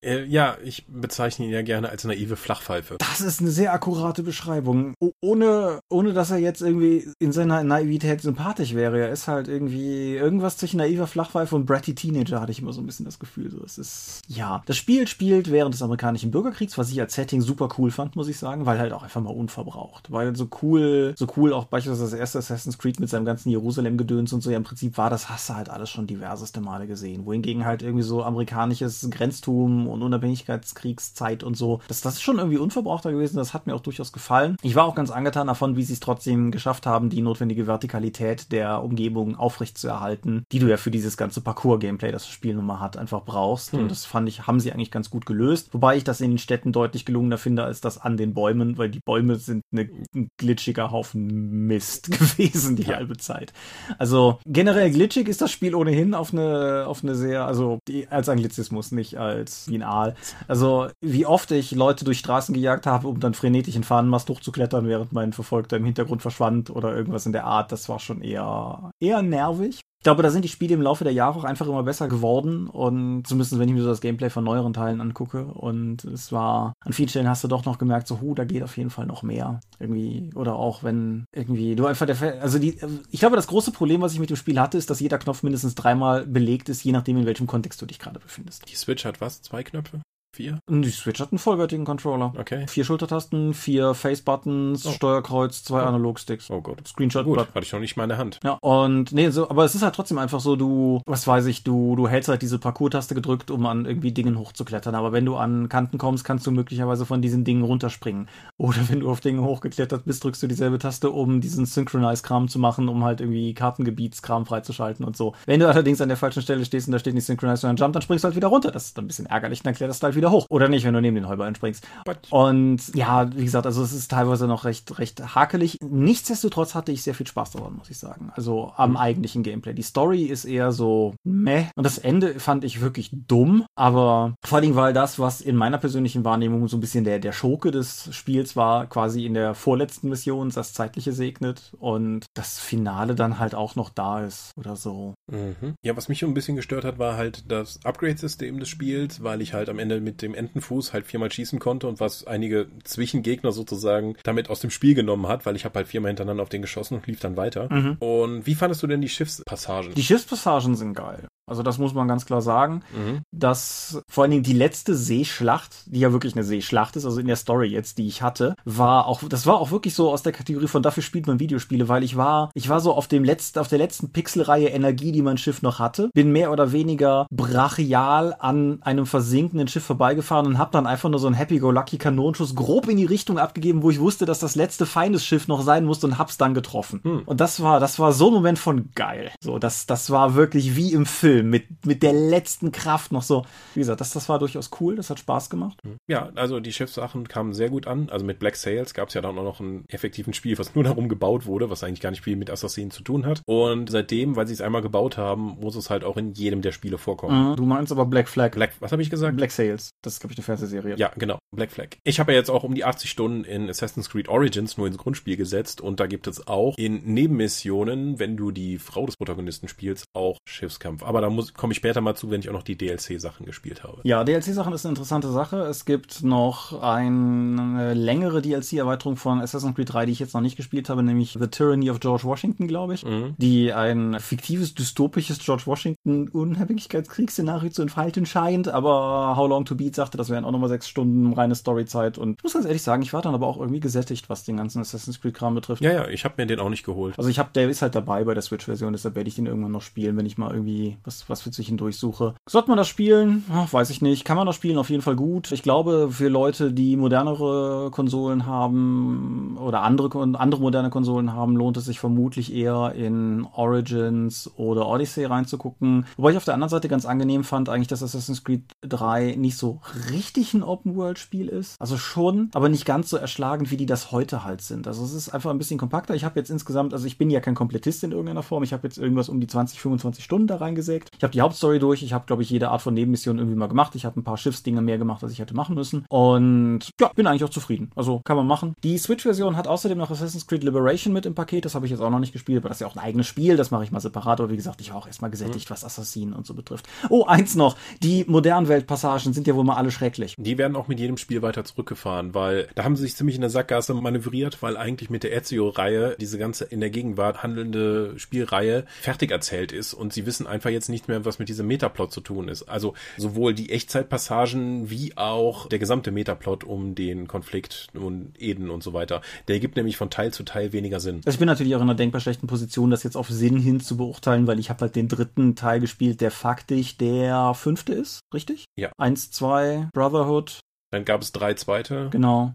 Äh, ja, ich bezeichne ihn ja gerne als naive Flachpfeife. Das ist eine sehr akkurate Beschreibung. ohne, ohne dass er jetzt irgendwie in seiner Naivität sympathisch wäre. Er ist halt irgendwie irgendwas zwischen naiver Flachpfeife und bratty Teenager, hatte ich immer so ein bisschen das Gefühl. So, es ist, ja. Das Spiel spielt während des amerikanischen Bürgerkriegs, was ich als Setting super cool fand, muss ich sagen, weil halt auch einfach mal unverbraucht. Weil so cool, so cool auch beispielsweise das erste Assassin's Creed mit seinem ganzen Jerusalem-Gedöns und so ja im Prinzip war, das hast du halt alles schon diverseste Male gesehen. Wohingegen halt irgendwie so amerikanisches Grenztum und Unabhängigkeitskriegszeit und so, das, das ist schon irgendwie unverbrauchter gewesen, das hat mir auch durchaus gefallen. Ich war auch ganz angetan davon, wie sie es trotzdem geschafft haben, die notwendige Vertikalität der Umgebung aufrechtzuerhalten, die du ja für dieses ganze Parcours-Gameplay, das das Spiel nun mal hat, einfach brauchst. Hm. Und das fand ich, haben sie eigentlich ganz gut gelöst. Wobei ich das in den Städten deutlich gelungener finde als das an den Bäumen, weil die Bäume sind eine, ein glitschiger Haufen Mist (laughs) gewesen die halbe Zeit. Also generell glitschig ist das Spiel ohnehin auf eine, auf eine sehr, also als Anglizismus, nicht als Lineal. Also wie oft ich Leute durch Straßen gejagt habe, um dann frenetisch in Fahnenmast hochzuklettern, während mein Verfolgter im Hintergrund verschwand oder irgendwas in der Art, das war schon eher, eher nervig. Ich glaube, da sind die Spiele im Laufe der Jahre auch einfach immer besser geworden und zumindest wenn ich mir so das Gameplay von neueren Teilen angucke und es war, an vielen Stellen hast du doch noch gemerkt, so, hu, da geht auf jeden Fall noch mehr. Irgendwie, oder auch wenn irgendwie du einfach der, also die, ich glaube, das große Problem, was ich mit dem Spiel hatte, ist, dass jeder Knopf mindestens dreimal belegt ist, je nachdem, in welchem Kontext du dich gerade befindest. Die Switch hat was? Zwei Knöpfe? Vier? Die Switch hat einen vollwertigen Controller. Okay. Vier Schultertasten, vier Face-Buttons, oh. Steuerkreuz, zwei oh. Analogsticks. Oh Gott. Screenshot. Gut, hatte ich noch nicht mal in der Hand. Ja, und nee, so, aber es ist halt trotzdem einfach so, du, was weiß ich, du, du hältst halt diese Parcours-Taste gedrückt, um an irgendwie Dingen hochzuklettern. Aber wenn du an Kanten kommst, kannst du möglicherweise von diesen Dingen runterspringen. Oder wenn du auf Dinge hochgeklettert bist, drückst du dieselbe Taste, um diesen Synchronize-Kram zu machen, um halt irgendwie Kartengebietskram freizuschalten und so. Wenn du allerdings an der falschen Stelle stehst und da steht nicht Synchronize, sondern Jump, dann springst du halt wieder runter. Das ist dann ein bisschen ärgerlich, dann kletterst du halt wieder wieder hoch. Oder nicht, wenn du neben den Heuballen springst. But. Und ja, wie gesagt, also es ist teilweise noch recht, recht hakelig. Nichtsdestotrotz hatte ich sehr viel Spaß daran, muss ich sagen. Also am mhm. eigentlichen Gameplay. Die Story ist eher so meh. Und das Ende fand ich wirklich dumm. Aber vor allem, weil das, was in meiner persönlichen Wahrnehmung so ein bisschen der, der Schurke des Spiels war, quasi in der vorletzten Mission das Zeitliche segnet und das Finale dann halt auch noch da ist oder so. Mhm. Ja, was mich schon ein bisschen gestört hat, war halt das Upgrade-System des Spiels, weil ich halt am Ende mit dem Entenfuß halt viermal schießen konnte und was einige Zwischengegner sozusagen damit aus dem Spiel genommen hat, weil ich habe halt viermal hintereinander auf den geschossen und lief dann weiter. Mhm. Und wie fandest du denn die Schiffspassagen? Die Schiffspassagen sind geil. Also das muss man ganz klar sagen, mhm. dass vor allen Dingen die letzte Seeschlacht, die ja wirklich eine Seeschlacht ist, also in der Story jetzt, die ich hatte, war auch, das war auch wirklich so aus der Kategorie von dafür spielt man Videospiele, weil ich war, ich war so auf dem letzten, auf der letzten Pixelreihe Energie, die mein Schiff noch hatte, bin mehr oder weniger brachial an einem versinkenden Schiff vorbeigefahren und habe dann einfach nur so einen Happy-Go-Lucky Kanonenschuss grob in die Richtung abgegeben, wo ich wusste, dass das letzte Feindesschiff noch sein musste und hab's dann getroffen. Mhm. Und das war, das war so ein Moment von geil. So, das, das war wirklich wie im Film Film mit, mit der letzten Kraft noch so. Wie gesagt, das, das war durchaus cool, das hat Spaß gemacht. Ja, also die Schiffssachen kamen sehr gut an. Also mit Black Sails gab es ja dann auch noch einen effektiven Spiel, was nur (laughs) darum gebaut wurde, was eigentlich gar nicht viel mit Assassinen zu tun hat. Und seitdem, weil sie es einmal gebaut haben, muss es halt auch in jedem der Spiele vorkommen. Mhm, du meinst aber Black Flag. Black, was habe ich gesagt? Black Sails. Das ist, glaube ich, eine Fernsehserie. Ja, genau. Black Flag. Ich habe ja jetzt auch um die 80 Stunden in Assassin's Creed Origins nur ins Grundspiel gesetzt und da gibt es auch in Nebenmissionen, wenn du die Frau des Protagonisten spielst, auch Schiffskampf. Aber da komme ich später mal zu, wenn ich auch noch die DLC-Sachen gespielt habe. Ja, DLC-Sachen ist eine interessante Sache. Es gibt noch eine längere DLC-Erweiterung von Assassin's Creed 3, die ich jetzt noch nicht gespielt habe, nämlich The Tyranny of George Washington, glaube ich, mhm. die ein fiktives, dystopisches George Washington Unabhängigkeitskriegsszenario zu entfalten scheint, aber How Long to Beat sagte, das wären auch nochmal sechs Stunden reine Storyzeit und ich muss ganz ehrlich sagen, ich war dann aber auch irgendwie gesättigt, was den ganzen Assassin's Creed-Kram betrifft. Ja, ja, ich habe mir den auch nicht geholt. Also ich habe, der ist halt dabei bei der Switch-Version, deshalb werde ich den irgendwann noch spielen, wenn ich mal irgendwie was, was für zwischendurch suche. Sollte man das spielen? Ach, weiß ich nicht. Kann man das spielen? Auf jeden Fall gut. Ich glaube, für Leute, die modernere Konsolen haben oder andere, andere moderne Konsolen haben, lohnt es sich vermutlich eher in Origins oder Odyssey reinzugucken. Wobei ich auf der anderen Seite ganz angenehm fand, eigentlich, dass Assassin's Creed 3 nicht so richtig ein Open-World-Spiel ist. Also schon, aber nicht ganz so erschlagend, wie die das heute halt sind. Also es ist einfach ein bisschen kompakter. Ich habe jetzt insgesamt, also ich bin ja kein Komplettist in irgendeiner Form. Ich habe jetzt irgendwas um die 20, 25 Stunden da reingesägt. Ich habe die Hauptstory durch. Ich habe, glaube ich, jede Art von Nebenmission irgendwie mal gemacht. Ich habe ein paar Schiffsdinge mehr gemacht, als ich hätte machen müssen. Und ja, bin eigentlich auch zufrieden. Also kann man machen. Die Switch-Version hat außerdem noch Assassin's Creed Liberation mit im Paket. Das habe ich jetzt auch noch nicht gespielt, aber das ist ja auch ein eigenes Spiel. Das mache ich mal separat. Aber wie gesagt, ich war auch erstmal gesättigt, was Assassinen und so betrifft. Oh, eins noch. Die modernen Weltpassagen sind ja wohl mal alle schrecklich. Die werden auch mit jedem Spiel weiter zurückgefahren, weil da haben sie sich ziemlich in der Sackgasse manövriert, weil eigentlich mit der Ezio-Reihe diese ganze in der Gegenwart handelnde Spielreihe fertig erzählt ist und sie wissen einfach jetzt nicht mehr, was mit diesem Metaplot zu tun ist. Also sowohl die Echtzeitpassagen wie auch der gesamte Metaplot um den Konflikt und Eden und so weiter. Der gibt nämlich von Teil zu Teil weniger Sinn. Also ich bin natürlich auch in einer denkbar schlechten Position, das jetzt auf Sinn hin zu beurteilen, weil ich habe halt den dritten Teil gespielt, der faktisch der fünfte ist, richtig? Ja. Eins, zwei, Brotherhood, dann gab es drei zweite. Genau.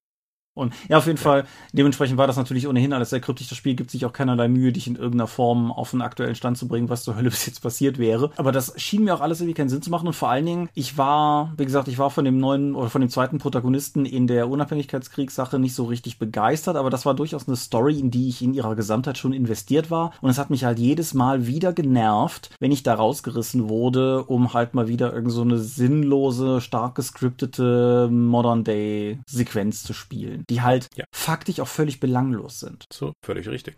Und ja, auf jeden ja. Fall, dementsprechend war das natürlich ohnehin alles sehr kryptisch. Das Spiel gibt sich auch keinerlei Mühe, dich in irgendeiner Form auf einen aktuellen Stand zu bringen, was zur Hölle (laughs) bis jetzt passiert wäre. Aber das schien mir auch alles irgendwie keinen Sinn zu machen. Und vor allen Dingen, ich war, wie gesagt, ich war von dem neuen oder von dem zweiten Protagonisten in der Unabhängigkeitskriegssache nicht so richtig begeistert, aber das war durchaus eine Story, in die ich in ihrer Gesamtheit schon investiert war. Und es hat mich halt jedes Mal wieder genervt, wenn ich da rausgerissen wurde, um halt mal wieder irgend so eine sinnlose, stark gescriptete Modern-Day-Sequenz zu spielen die halt ja. faktisch auch völlig belanglos sind. So, völlig richtig.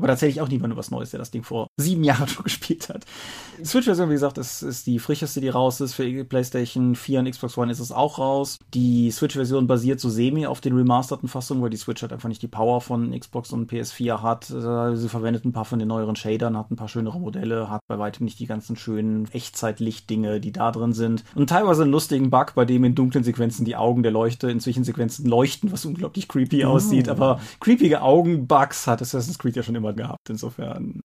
Aber da erzähle ich auch niemandem was Neues, der das Ding vor sieben Jahren (laughs) schon gespielt hat. Switch-Version, wie gesagt, ist, ist die frischeste, die raus ist. Für PlayStation 4 und Xbox One ist es auch raus. Die Switch-Version basiert so semi auf den remasterten Fassungen, weil die Switch halt einfach nicht die Power von Xbox und PS4 hat. Äh, sie verwendet ein paar von den neueren Shadern, hat ein paar schönere Modelle, hat bei weitem nicht die ganzen schönen Echtzeitlicht-Dinge, die da drin sind. Und teilweise einen lustigen Bug, bei dem in dunklen Sequenzen die Augen der Leuchte in Zwischensequenzen leuchten, was unglaublich creepy oh. aussieht. Aber creepige Augen-Bugs hat Assassin's Creed ja schon immer gehabt. Insofern.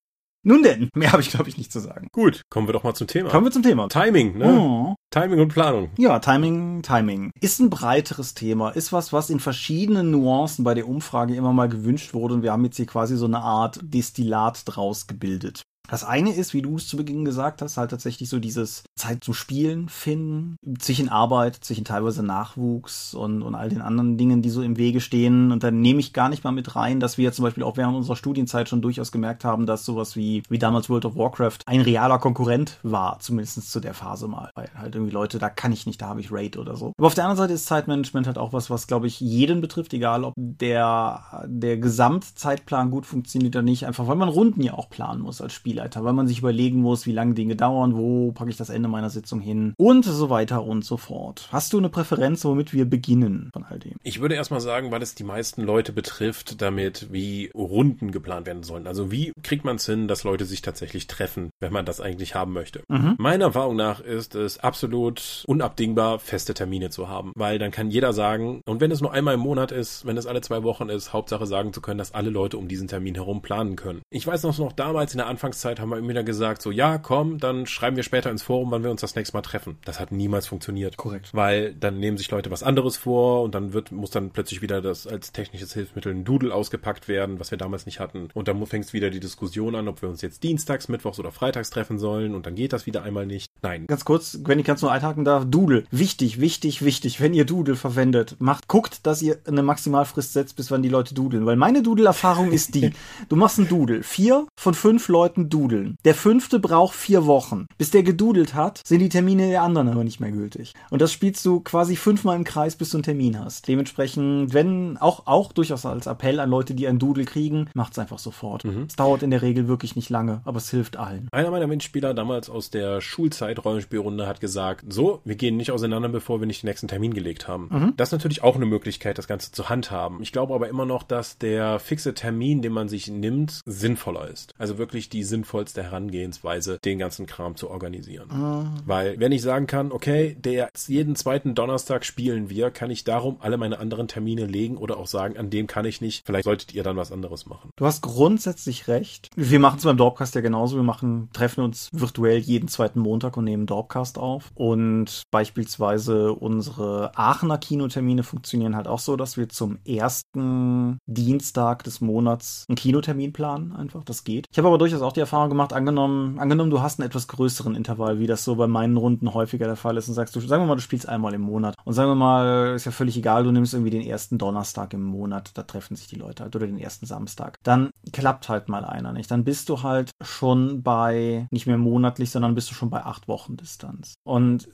Nun denn, mehr habe ich, glaube ich, nicht zu sagen. Gut, kommen wir doch mal zum Thema. Kommen wir zum Thema. Timing, ne? Oh. Timing und Planung. Ja, Timing, Timing. Ist ein breiteres Thema. Ist was, was in verschiedenen Nuancen bei der Umfrage immer mal gewünscht wurde. Und wir haben jetzt hier quasi so eine Art Destillat draus gebildet. Das eine ist, wie du es zu Beginn gesagt hast, halt tatsächlich so dieses Zeit zum Spielen finden, zwischen Arbeit, zwischen teilweise Nachwuchs und, und all den anderen Dingen, die so im Wege stehen. Und dann nehme ich gar nicht mal mit rein, dass wir zum Beispiel auch während unserer Studienzeit schon durchaus gemerkt haben, dass sowas wie, wie damals World of Warcraft ein realer Konkurrent war, zumindest zu der Phase mal. Weil halt irgendwie Leute, da kann ich nicht, da habe ich Raid oder so. Aber auf der anderen Seite ist Zeitmanagement halt auch was, was glaube ich jeden betrifft, egal ob der, der Gesamtzeitplan gut funktioniert oder nicht, einfach weil man Runden ja auch planen muss als Spielleiter, weil man sich überlegen muss, wie lange Dinge dauern, wo packe ich das Ende meiner Sitzung hin und so weiter und so fort. Hast du eine Präferenz, womit wir beginnen von all dem? Ich würde erstmal sagen, weil es die meisten Leute betrifft, damit wie Runden geplant werden sollen. Also wie kriegt man es hin, dass Leute sich tatsächlich treffen, wenn man das eigentlich haben möchte. Mhm. Meiner Erfahrung nach ist es absolut unabdingbar, feste Termine zu haben, weil dann kann jeder sagen, und wenn es nur einmal im Monat ist, wenn es alle zwei Wochen ist, Hauptsache sagen zu können, dass alle Leute um diesen Termin herum planen können. Ich weiß noch, noch damals in der Anfangszeit haben wir immer wieder gesagt, so ja, komm, dann schreiben wir später ins Forum, wann wir uns das nächste Mal treffen. Das hat niemals funktioniert. Korrekt. Weil dann nehmen sich Leute was anderes vor und dann wird, muss dann plötzlich wieder das als technisches Hilfsmittel ein Doodle ausgepackt werden, was wir damals nicht hatten. Und dann fängst wieder die Diskussion an, ob wir uns jetzt dienstags, mittwochs oder freitags treffen sollen und dann geht das wieder einmal nicht. Nein. Ganz kurz, wenn ich ganz nur einhaken darf, Doodle. Wichtig, wichtig, wichtig. Wenn ihr Doodle verwendet, macht, guckt, dass ihr eine Maximalfrist setzt, bis wann die Leute dudeln. Weil meine Doodle-Erfahrung ist die, (laughs) du machst einen Doodle. Vier von fünf Leuten dudeln. Der fünfte braucht vier Wochen. Bis der gedudelt hat, sind die Termine der anderen aber nicht mehr gültig. Und das spielst du quasi fünfmal im Kreis, bis du einen Termin hast. Dementsprechend, wenn, auch, auch durchaus als Appell an Leute, die einen Doodle kriegen, macht's einfach sofort. Mhm. Es dauert in der Regel wirklich nicht lange, aber es hilft allen. Einer meiner Mitspieler damals aus der Schulzeit Rollenspielrunde hat gesagt, so, wir gehen nicht auseinander, bevor wir nicht den nächsten Termin gelegt haben. Mhm. Das ist natürlich auch eine Möglichkeit, das Ganze zu handhaben. Ich glaube aber immer noch, dass der fixe Termin, den man sich nimmt, sinnvoller ist. Also wirklich die sinnvollste Herangehensweise, den ganzen Kram zu organisieren. Mhm. Weil, wenn ich sagen kann, okay, der jeden zweiten Donnerstag spielen wir, kann ich darum alle meine anderen Termine legen oder auch sagen, an dem kann ich nicht. Vielleicht solltet ihr dann was anderes machen. Du hast grundsätzlich recht. Wir machen es beim Dorpcast ja genauso. Wir machen, treffen uns virtuell jeden zweiten Montag und nehmen Dorpcast auf. Und beispielsweise unsere Aachener Kinotermine funktionieren halt auch so, dass wir zum ersten Dienstag des Monats einen Kinotermin planen. Einfach, das geht. Ich habe aber durchaus auch die Erfahrung gemacht, angenommen, angenommen, du hast einen etwas größeren Intervall, wie das so bei meinen Runden häufiger der Fall ist und sagst du, sagen wir mal, du spielst einmal im Monat. Und sagen wir mal, ist ja völlig egal, du nimmst irgendwie den ersten Donnerstag im Monat, da treffen sich die Leute halt, oder den ersten Samstag. Dann klappt halt mal einer nicht. Dann bist du halt schon bei, nicht mehr monatlich, sondern bist du schon bei acht Wochen Distanz. Und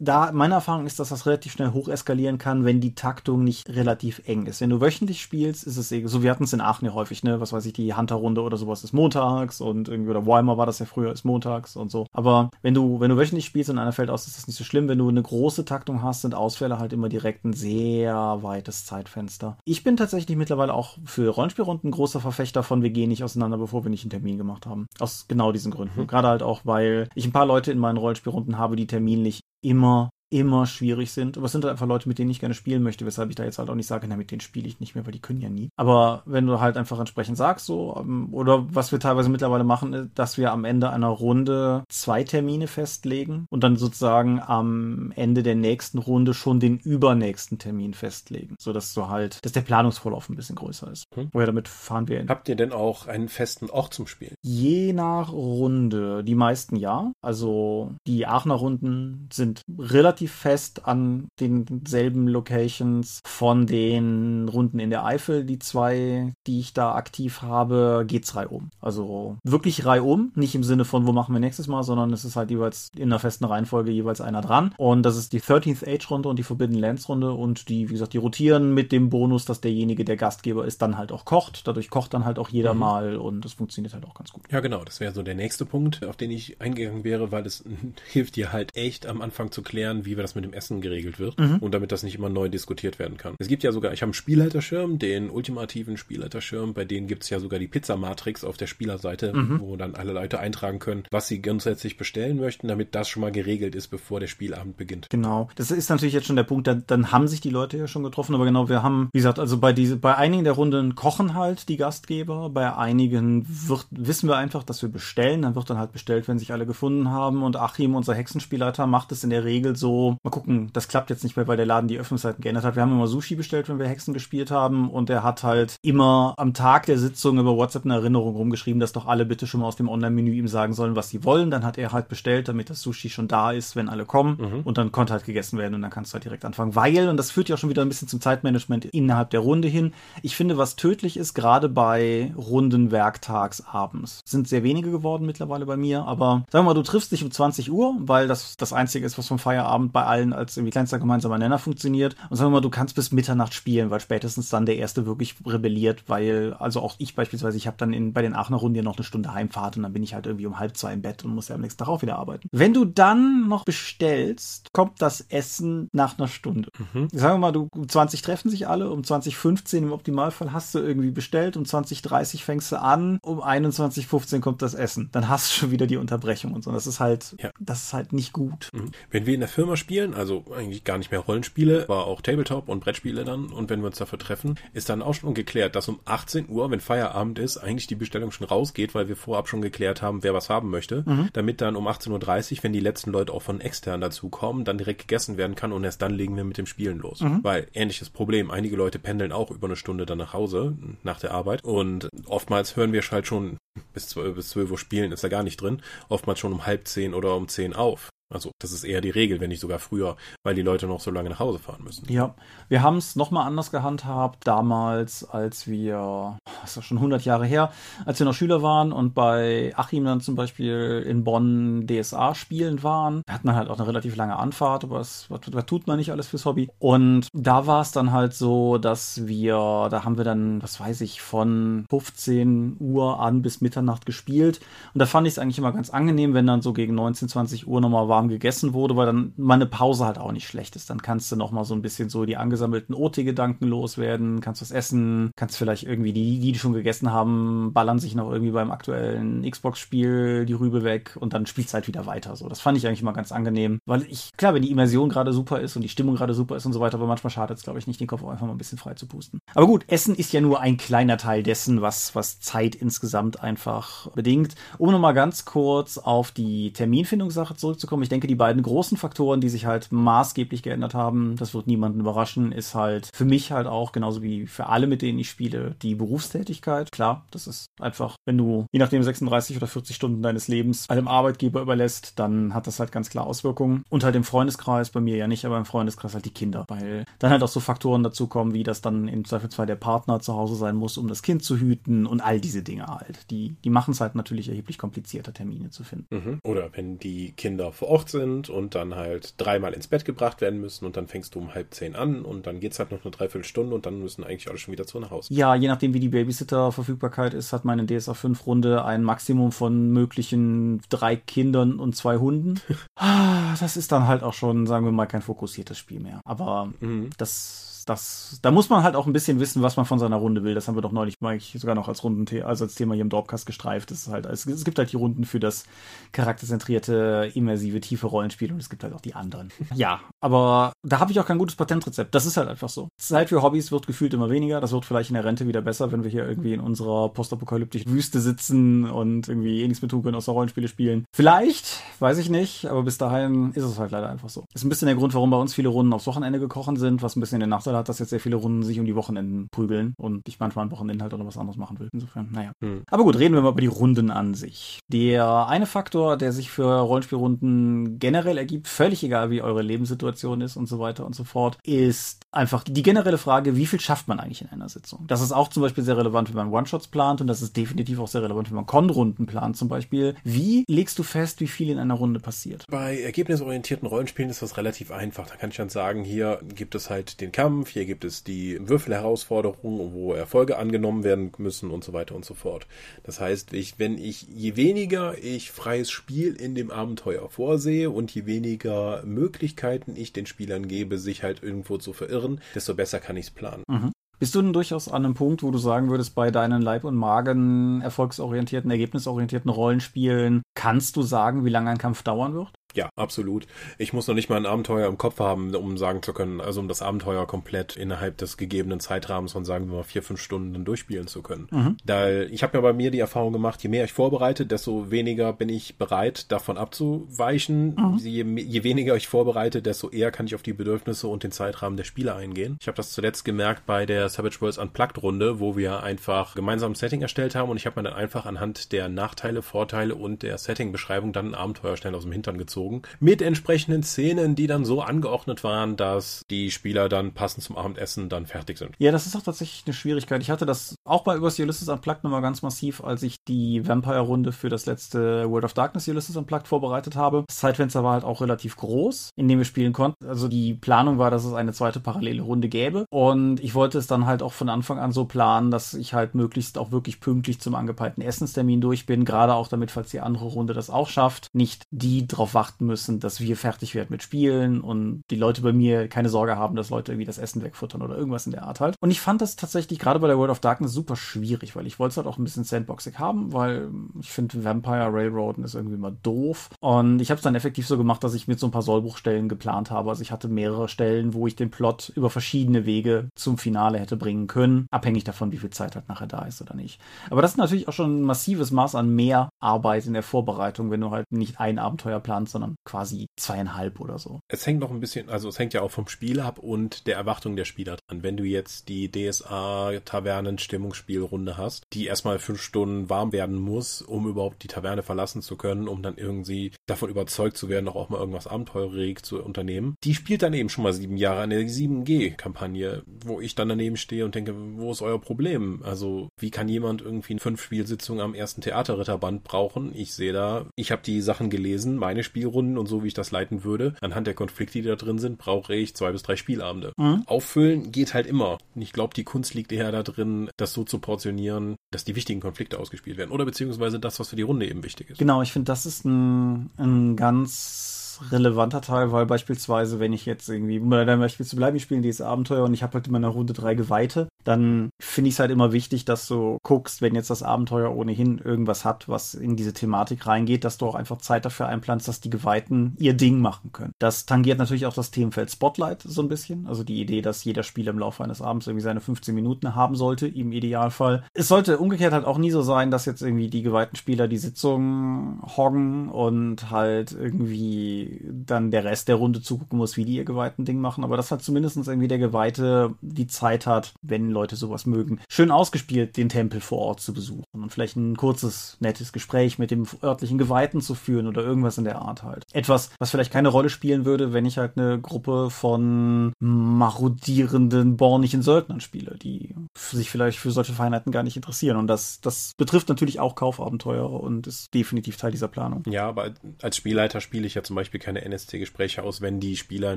da, meine Erfahrung ist, dass das relativ schnell hoch eskalieren kann, wenn die Taktung nicht relativ eng ist. Wenn du wöchentlich spielst, ist es eh, so, wir hatten es in Aachen ja häufig, ne, was weiß ich, die Hunter-Runde oder sowas ist montags und irgendwie, oder Weimar war das ja früher, ist montags und so. Aber wenn du, wenn du wöchentlich spielst und einer fällt aus, ist das nicht so schlimm. Wenn du eine große Taktung hast, sind Ausfälle halt immer direkt ein sehr weites Zeitfenster. Ich bin tatsächlich mittlerweile auch für Rollenspielrunden großer Verfechter von, wir gehen nicht auseinander, bevor wir nicht einen Termin gemacht haben. Aus genau diesen Gründen. Mhm. Gerade halt auch, weil ich ein paar Leute in meinen Rollenspielrunden habe, die terminlich immer immer schwierig sind. Aber es sind halt einfach Leute, mit denen ich gerne spielen möchte, weshalb ich da jetzt halt auch nicht sage, na, mit denen spiele ich nicht mehr, weil die können ja nie. Aber wenn du halt einfach entsprechend sagst, so, ähm, oder was wir teilweise mittlerweile machen, dass wir am Ende einer Runde zwei Termine festlegen und dann sozusagen am Ende der nächsten Runde schon den übernächsten Termin festlegen, so dass du halt, dass der Planungsvorlauf ein bisschen größer ist. Hm. Woher damit fahren wir hin. Habt ihr denn auch einen festen Ort zum Spielen? Je nach Runde. Die meisten ja. Also die Aachener Runden sind relativ relativ fest an denselben Locations von den Runden in der Eifel. Die zwei, die ich da aktiv habe, geht's reihum. Also wirklich reihum, nicht im Sinne von, wo machen wir nächstes Mal, sondern es ist halt jeweils in einer festen Reihenfolge jeweils einer dran. Und das ist die 13th Age Runde und die Forbidden Lands Runde und die, wie gesagt, die rotieren mit dem Bonus, dass derjenige, der Gastgeber ist, dann halt auch kocht. Dadurch kocht dann halt auch jeder mhm. mal und das funktioniert halt auch ganz gut. Ja, genau. Das wäre so der nächste Punkt, auf den ich eingegangen wäre, weil es (laughs) hilft dir halt echt am Anfang zu klären, wie wir das mit dem Essen geregelt wird mhm. und damit das nicht immer neu diskutiert werden kann. Es gibt ja sogar, ich habe einen Spielleiterschirm, den ultimativen Spielleiterschirm, bei denen gibt es ja sogar die Pizza-Matrix auf der Spielerseite, mhm. wo dann alle Leute eintragen können, was sie grundsätzlich bestellen möchten, damit das schon mal geregelt ist, bevor der Spielabend beginnt. Genau. Das ist natürlich jetzt schon der Punkt, dann, dann haben sich die Leute ja schon getroffen, aber genau, wir haben, wie gesagt, also bei diese, bei einigen der Runden kochen halt die Gastgeber, bei einigen wird, wissen wir einfach, dass wir bestellen, dann wird dann halt bestellt, wenn sich alle gefunden haben und Achim, unser Hexenspielleiter, macht es in der Regel so, so, mal gucken, das klappt jetzt nicht mehr, weil der Laden die Öffnungszeiten geändert hat. Wir haben immer Sushi bestellt, wenn wir Hexen gespielt haben und er hat halt immer am Tag der Sitzung über WhatsApp eine Erinnerung rumgeschrieben, dass doch alle bitte schon mal aus dem Online-Menü ihm sagen sollen, was sie wollen. Dann hat er halt bestellt, damit das Sushi schon da ist, wenn alle kommen mhm. und dann konnte halt gegessen werden und dann kannst du halt direkt anfangen. Weil, und das führt ja auch schon wieder ein bisschen zum Zeitmanagement innerhalb der Runde hin, ich finde, was tödlich ist, gerade bei Runden werktags abends, sind sehr wenige geworden mittlerweile bei mir, aber sagen wir mal, du triffst dich um 20 Uhr, weil das das Einzige ist, was vom Feierabend bei allen als irgendwie kleinster gemeinsamer Nenner funktioniert. Und sagen wir mal, du kannst bis Mitternacht spielen, weil spätestens dann der Erste wirklich rebelliert, weil, also auch ich beispielsweise, ich habe dann in, bei den Aachener Runden ja noch eine Stunde Heimfahrt und dann bin ich halt irgendwie um halb zwei im Bett und muss ja am nächsten Tag auch wieder arbeiten. Wenn du dann noch bestellst, kommt das Essen nach einer Stunde. Mhm. Sagen wir mal, du um 20 treffen sich alle, um 20.15 im Optimalfall hast du irgendwie bestellt, um 20.30 fängst du an, um 21.15 kommt das Essen. Dann hast du schon wieder die Unterbrechung und so. Das ist halt, ja. das ist halt nicht gut. Mhm. Wenn wir in der Firma spielen, also eigentlich gar nicht mehr Rollenspiele, aber auch Tabletop und Brettspiele dann und wenn wir uns dafür treffen, ist dann auch schon geklärt, dass um 18 Uhr, wenn Feierabend ist, eigentlich die Bestellung schon rausgeht, weil wir vorab schon geklärt haben, wer was haben möchte, mhm. damit dann um 18.30 Uhr, wenn die letzten Leute auch von extern dazukommen, dann direkt gegessen werden kann und erst dann legen wir mit dem Spielen los. Mhm. Weil ähnliches Problem, einige Leute pendeln auch über eine Stunde dann nach Hause nach der Arbeit und oftmals hören wir halt schon bis 12, bis 12 Uhr spielen ist da gar nicht drin, oftmals schon um halb zehn oder um zehn auf. Also das ist eher die Regel, wenn nicht sogar früher, weil die Leute noch so lange nach Hause fahren müssen. Ja, wir haben es nochmal anders gehandhabt damals, als wir, das ist schon 100 Jahre her, als wir noch Schüler waren und bei Achim dann zum Beispiel in Bonn DSA spielen waren. Da hat man halt auch eine relativ lange Anfahrt, aber was, was, was tut man nicht alles fürs Hobby. Und da war es dann halt so, dass wir, da haben wir dann, was weiß ich, von 15 Uhr an bis Mitternacht gespielt. Und da fand ich es eigentlich immer ganz angenehm, wenn dann so gegen 19, 20 Uhr nochmal war warm gegessen wurde, weil dann meine Pause halt auch nicht schlecht ist. Dann kannst du noch mal so ein bisschen so die angesammelten OT-Gedanken loswerden, kannst was essen, kannst vielleicht irgendwie die, die, schon gegessen haben, ballern sich noch irgendwie beim aktuellen Xbox-Spiel die Rübe weg und dann spielst halt wieder weiter. So, das fand ich eigentlich immer ganz angenehm, weil ich, klar, wenn die Immersion gerade super ist und die Stimmung gerade super ist und so weiter, aber manchmal schadet es, glaube ich, nicht, den Kopf auch einfach mal ein bisschen frei zu pusten. Aber gut, Essen ist ja nur ein kleiner Teil dessen, was, was Zeit insgesamt einfach bedingt. Um nochmal ganz kurz auf die Terminfindungssache zurückzukommen, ich denke, die beiden großen Faktoren, die sich halt maßgeblich geändert haben, das wird niemanden überraschen, ist halt für mich halt auch, genauso wie für alle, mit denen ich spiele, die Berufstätigkeit. Klar, das ist einfach, wenn du je nachdem 36 oder 40 Stunden deines Lebens einem Arbeitgeber überlässt, dann hat das halt ganz klar Auswirkungen. Und halt im Freundeskreis, bei mir ja nicht, aber im Freundeskreis halt die Kinder, weil dann halt auch so Faktoren dazu kommen, wie dass dann im Zweifelsfall der Partner zu Hause sein muss, um das Kind zu hüten und all diese Dinge halt. Die, die machen es halt natürlich erheblich komplizierter, Termine zu finden. Mhm. Oder wenn die Kinder vor Ort Ort sind und dann halt dreimal ins Bett gebracht werden müssen und dann fängst du um halb zehn an und dann geht es halt noch eine Dreiviertelstunde und dann müssen eigentlich alle schon wieder zu nach Hause. Ja, je nachdem wie die Babysitter-Verfügbarkeit ist, hat meine DSA 5 Runde ein Maximum von möglichen drei Kindern und zwei Hunden. (laughs) Ah, das ist dann halt auch schon, sagen wir mal, kein fokussiertes Spiel mehr. Aber mhm. das das, da muss man halt auch ein bisschen wissen, was man von seiner Runde will. Das haben wir doch neulich mal sogar noch als Runden, also als Thema hier im Dropcast gestreift. Das ist halt, es, es, gibt halt die Runden für das charakterzentrierte, immersive, tiefe Rollenspiel und es gibt halt auch die anderen. (laughs) ja, aber da habe ich auch kein gutes Patentrezept. Das ist halt einfach so. Zeit für Hobbys wird gefühlt immer weniger. Das wird vielleicht in der Rente wieder besser, wenn wir hier irgendwie in unserer postapokalyptischen Wüste sitzen und irgendwie eh nichts mehr tun können, außer Rollenspiele spielen. Vielleicht, weiß ich nicht, aber bis dahin ist es halt leider einfach so. Ist ein bisschen der Grund, warum bei uns viele Runden aufs Wochenende gekochen sind, was ein bisschen den Nachteil hat, dass jetzt sehr viele Runden sich um die Wochenenden prügeln und ich manchmal am Wochenende halt auch noch was anderes machen will. Insofern, naja. Hm. Aber gut, reden wir mal über die Runden an sich. Der eine Faktor, der sich für Rollenspielrunden generell ergibt, völlig egal wie eure Lebenssituation ist und so weiter und so fort, ist einfach die generelle Frage, wie viel schafft man eigentlich in einer Sitzung? Das ist auch zum Beispiel sehr relevant, wenn man One-Shots plant und das ist definitiv auch sehr relevant, wenn man Con-Runden plant zum Beispiel. Wie legst du fest, wie viel in einer Runde passiert? Bei ergebnisorientierten Rollenspielen ist das relativ einfach. Da kann ich dann sagen, hier gibt es halt den Kampf, hier gibt es die Würfelherausforderungen, wo Erfolge angenommen werden müssen und so weiter und so fort. Das heißt, ich, wenn ich, je weniger ich freies Spiel in dem Abenteuer vorsehe und je weniger Möglichkeiten ich den Spielern gebe, sich halt irgendwo zu verirren, desto besser kann ich es planen. Mhm. Bist du denn durchaus an einem Punkt, wo du sagen würdest, bei deinen Leib- und Magen erfolgsorientierten, ergebnisorientierten Rollenspielen, kannst du sagen, wie lange ein Kampf dauern wird? Ja, absolut. Ich muss noch nicht mal ein Abenteuer im Kopf haben, um sagen zu können, also um das Abenteuer komplett innerhalb des gegebenen Zeitrahmens von sagen wir mal vier, fünf Stunden durchspielen zu können. Mhm. Da ich habe ja bei mir die Erfahrung gemacht, je mehr ich vorbereite, desto weniger bin ich bereit, davon abzuweichen. Mhm. Je, je weniger ich vorbereite, desto eher kann ich auf die Bedürfnisse und den Zeitrahmen der Spieler eingehen. Ich habe das zuletzt gemerkt bei der Savage Worlds Unplugged Runde, wo wir einfach gemeinsam ein Setting erstellt haben und ich habe mir dann einfach anhand der Nachteile, Vorteile und der Setting-Beschreibung dann ein Abenteuer schnell aus dem Hintern gezogen. Mit entsprechenden Szenen, die dann so angeordnet waren, dass die Spieler dann passend zum Abendessen dann fertig sind. Ja, das ist auch tatsächlich eine Schwierigkeit. Ich hatte das auch bei Übers Ulysses Unplugged nochmal ganz massiv, als ich die Vampire-Runde für das letzte World of Darkness Ulysses Unplugged vorbereitet habe. Das Zeitfenster war halt auch relativ groß, in dem wir spielen konnten. Also die Planung war, dass es eine zweite parallele Runde gäbe. Und ich wollte es dann halt auch von Anfang an so planen, dass ich halt möglichst auch wirklich pünktlich zum angepeilten Essenstermin durch bin. Gerade auch damit, falls die andere Runde das auch schafft, nicht die drauf warten müssen, dass wir fertig werden mit Spielen und die Leute bei mir keine Sorge haben, dass Leute irgendwie das Essen wegfuttern oder irgendwas in der Art halt. Und ich fand das tatsächlich gerade bei der World of Darkness super schwierig, weil ich wollte es halt auch ein bisschen sandboxig haben, weil ich finde Vampire Railroaden ist irgendwie mal doof. Und ich habe es dann effektiv so gemacht, dass ich mit so ein paar Sollbruchstellen geplant habe. Also ich hatte mehrere Stellen, wo ich den Plot über verschiedene Wege zum Finale hätte bringen können, abhängig davon, wie viel Zeit halt nachher da ist oder nicht. Aber das ist natürlich auch schon ein massives Maß an mehr Arbeit in der Vorbereitung, wenn du halt nicht ein Abenteuer planst, sondern quasi zweieinhalb oder so. Es hängt noch ein bisschen, also es hängt ja auch vom Spiel ab und der Erwartung der Spieler dran. Wenn du jetzt die DSA-Tavernen-Stimmungsspielrunde hast, die erstmal fünf Stunden warm werden muss, um überhaupt die Taverne verlassen zu können, um dann irgendwie davon überzeugt zu werden, auch mal irgendwas abenteuerlich zu unternehmen, die spielt dann eben schon mal sieben Jahre eine 7G-Kampagne, wo ich dann daneben stehe und denke, wo ist euer Problem? Also, wie kann jemand irgendwie fünf Spielsitzung am ersten Theaterritterband brauchen? Ich sehe da, ich habe die Sachen gelesen, meine Spielrunden und so, wie ich das leiten würde. Anhand der Konflikte, die da drin sind, brauche ich zwei bis drei Spielabende. Mhm. Auffüllen geht halt immer. Ich glaube, die Kunst liegt eher da drin, das so zu portionieren, dass die wichtigen Konflikte ausgespielt werden. Oder beziehungsweise das, was für die Runde eben wichtig ist. Genau, ich finde, das ist ein, ein ganz relevanter Teil, weil beispielsweise, wenn ich jetzt irgendwie, um bei deinem Beispiel zu bleiben, ich spiele dieses Abenteuer und ich habe halt in meiner Runde drei Geweihte, dann finde ich es halt immer wichtig, dass du guckst, wenn jetzt das Abenteuer ohnehin irgendwas hat, was in diese Thematik reingeht, dass du auch einfach Zeit dafür einplanst, dass die Geweihten ihr Ding machen können. Das tangiert natürlich auch das Themenfeld Spotlight so ein bisschen, also die Idee, dass jeder Spieler im Laufe eines Abends irgendwie seine 15 Minuten haben sollte, im Idealfall. Es sollte umgekehrt halt auch nie so sein, dass jetzt irgendwie die geweihten Spieler die Sitzung hoggen und halt irgendwie dann der Rest der Runde zugucken muss, wie die ihr geweihten Ding machen. Aber das hat zumindest irgendwie der Geweihte die Zeit hat, wenn Leute sowas mögen, schön ausgespielt, den Tempel vor Ort zu besuchen und vielleicht ein kurzes, nettes Gespräch mit dem örtlichen Geweihten zu führen oder irgendwas in der Art halt. Etwas, was vielleicht keine Rolle spielen würde, wenn ich halt eine Gruppe von marodierenden, bornigen Söldnern spiele, die sich vielleicht für solche Feinheiten gar nicht interessieren. Und das, das betrifft natürlich auch Kaufabenteuer und ist definitiv Teil dieser Planung. Ja, aber als Spielleiter spiele ich ja zum Beispiel keine NSC-Gespräche aus, wenn die Spieler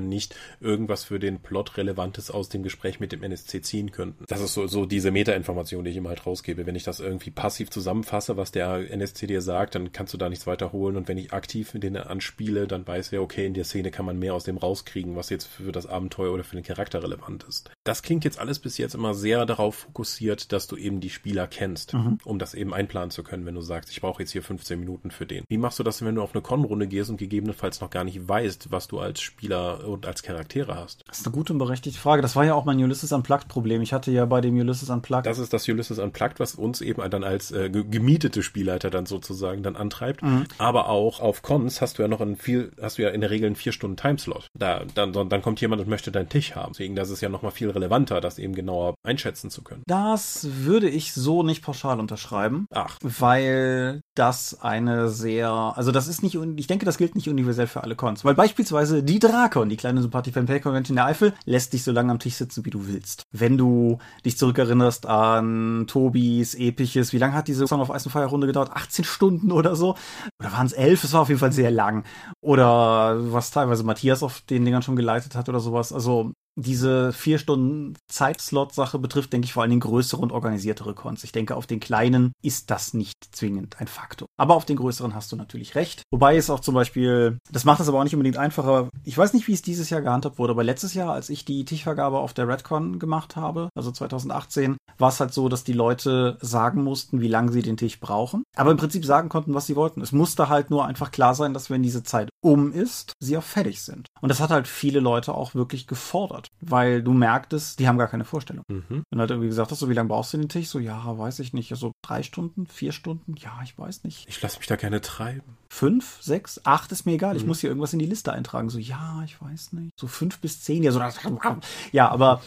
nicht irgendwas für den Plot Relevantes aus dem Gespräch mit dem NSC ziehen könnten. Das ist so, so diese Meta-Information, die ich immer halt rausgebe. Wenn ich das irgendwie passiv zusammenfasse, was der NSC dir sagt, dann kannst du da nichts weiter holen. Und wenn ich aktiv mit denen anspiele, dann weiß er, okay, in der Szene kann man mehr aus dem rauskriegen, was jetzt für das Abenteuer oder für den Charakter relevant ist. Das klingt jetzt alles bis jetzt immer sehr darauf fokussiert, dass du eben die Spieler kennst, mhm. um das eben einplanen zu können, wenn du sagst, ich brauche jetzt hier 15 Minuten für den. Wie machst du das, wenn du auf eine Con-Runde gehst und gegebenenfalls noch gar nicht weißt, was du als Spieler und als Charaktere hast? Das ist eine gute und berechtigte Frage. Das war ja auch mein Ulysses Unplugged-Problem. Ich hatte ja bei dem Ulysses Unplugged. Das ist das Ulysses Unplugged, was uns eben dann als äh, gemietete Spielleiter dann sozusagen dann antreibt. Mhm. Aber auch auf Cons hast du ja noch ein viel, hast du ja in der Regel einen vier Stunden Timeslot. Da, dann, dann kommt jemand und möchte deinen Tisch haben. Deswegen, das ist ja nochmal viel relevanter, das eben genauer einschätzen zu können. Das würde ich so nicht pauschal unterschreiben. Ach. Weil das eine sehr, also das ist nicht, ich denke, das gilt nicht universell für alle Cons. Weil beispielsweise die Drakon, die kleine Sympathie Fanpage Convention der Eifel, lässt dich so lange am Tisch sitzen, wie du willst. Wenn du dich zurückerinnerst an Tobis episches, wie lange hat diese Song of Ice and Fire Runde gedauert? 18 Stunden oder so? Oder waren es 11? Es war auf jeden Fall sehr lang. Oder was teilweise Matthias auf den Dingern schon geleitet hat oder sowas. Also diese vier Stunden Zeitslot-Sache betrifft, denke ich vor allen Dingen größere und organisiertere Cons. Ich denke, auf den kleinen ist das nicht zwingend ein Faktor. Aber auf den größeren hast du natürlich recht. Wobei es auch zum Beispiel, das macht es aber auch nicht unbedingt einfacher. Ich weiß nicht, wie es dieses Jahr gehandhabt wurde, aber letztes Jahr, als ich die Tischvergabe auf der Redcon gemacht habe, also 2018, war es halt so, dass die Leute sagen mussten, wie lange sie den Tisch brauchen. Aber im Prinzip sagen konnten, was sie wollten. Es musste halt nur einfach klar sein, dass wenn diese Zeit um ist, sie auch fertig sind. Und das hat halt viele Leute auch wirklich gefordert, weil du merktest, die haben gar keine Vorstellung. Mhm. Und halt irgendwie gesagt hast, so wie lange brauchst du den Tisch? So, ja, weiß ich nicht. So also drei Stunden, vier Stunden? Ja, ich weiß nicht. Ich lasse mich da gerne treiben. Fünf, sechs, acht ist mir egal. Mhm. Ich muss hier irgendwas in die Liste eintragen. So, ja, ich weiß nicht. So fünf bis zehn, ja, so (laughs) ja, aber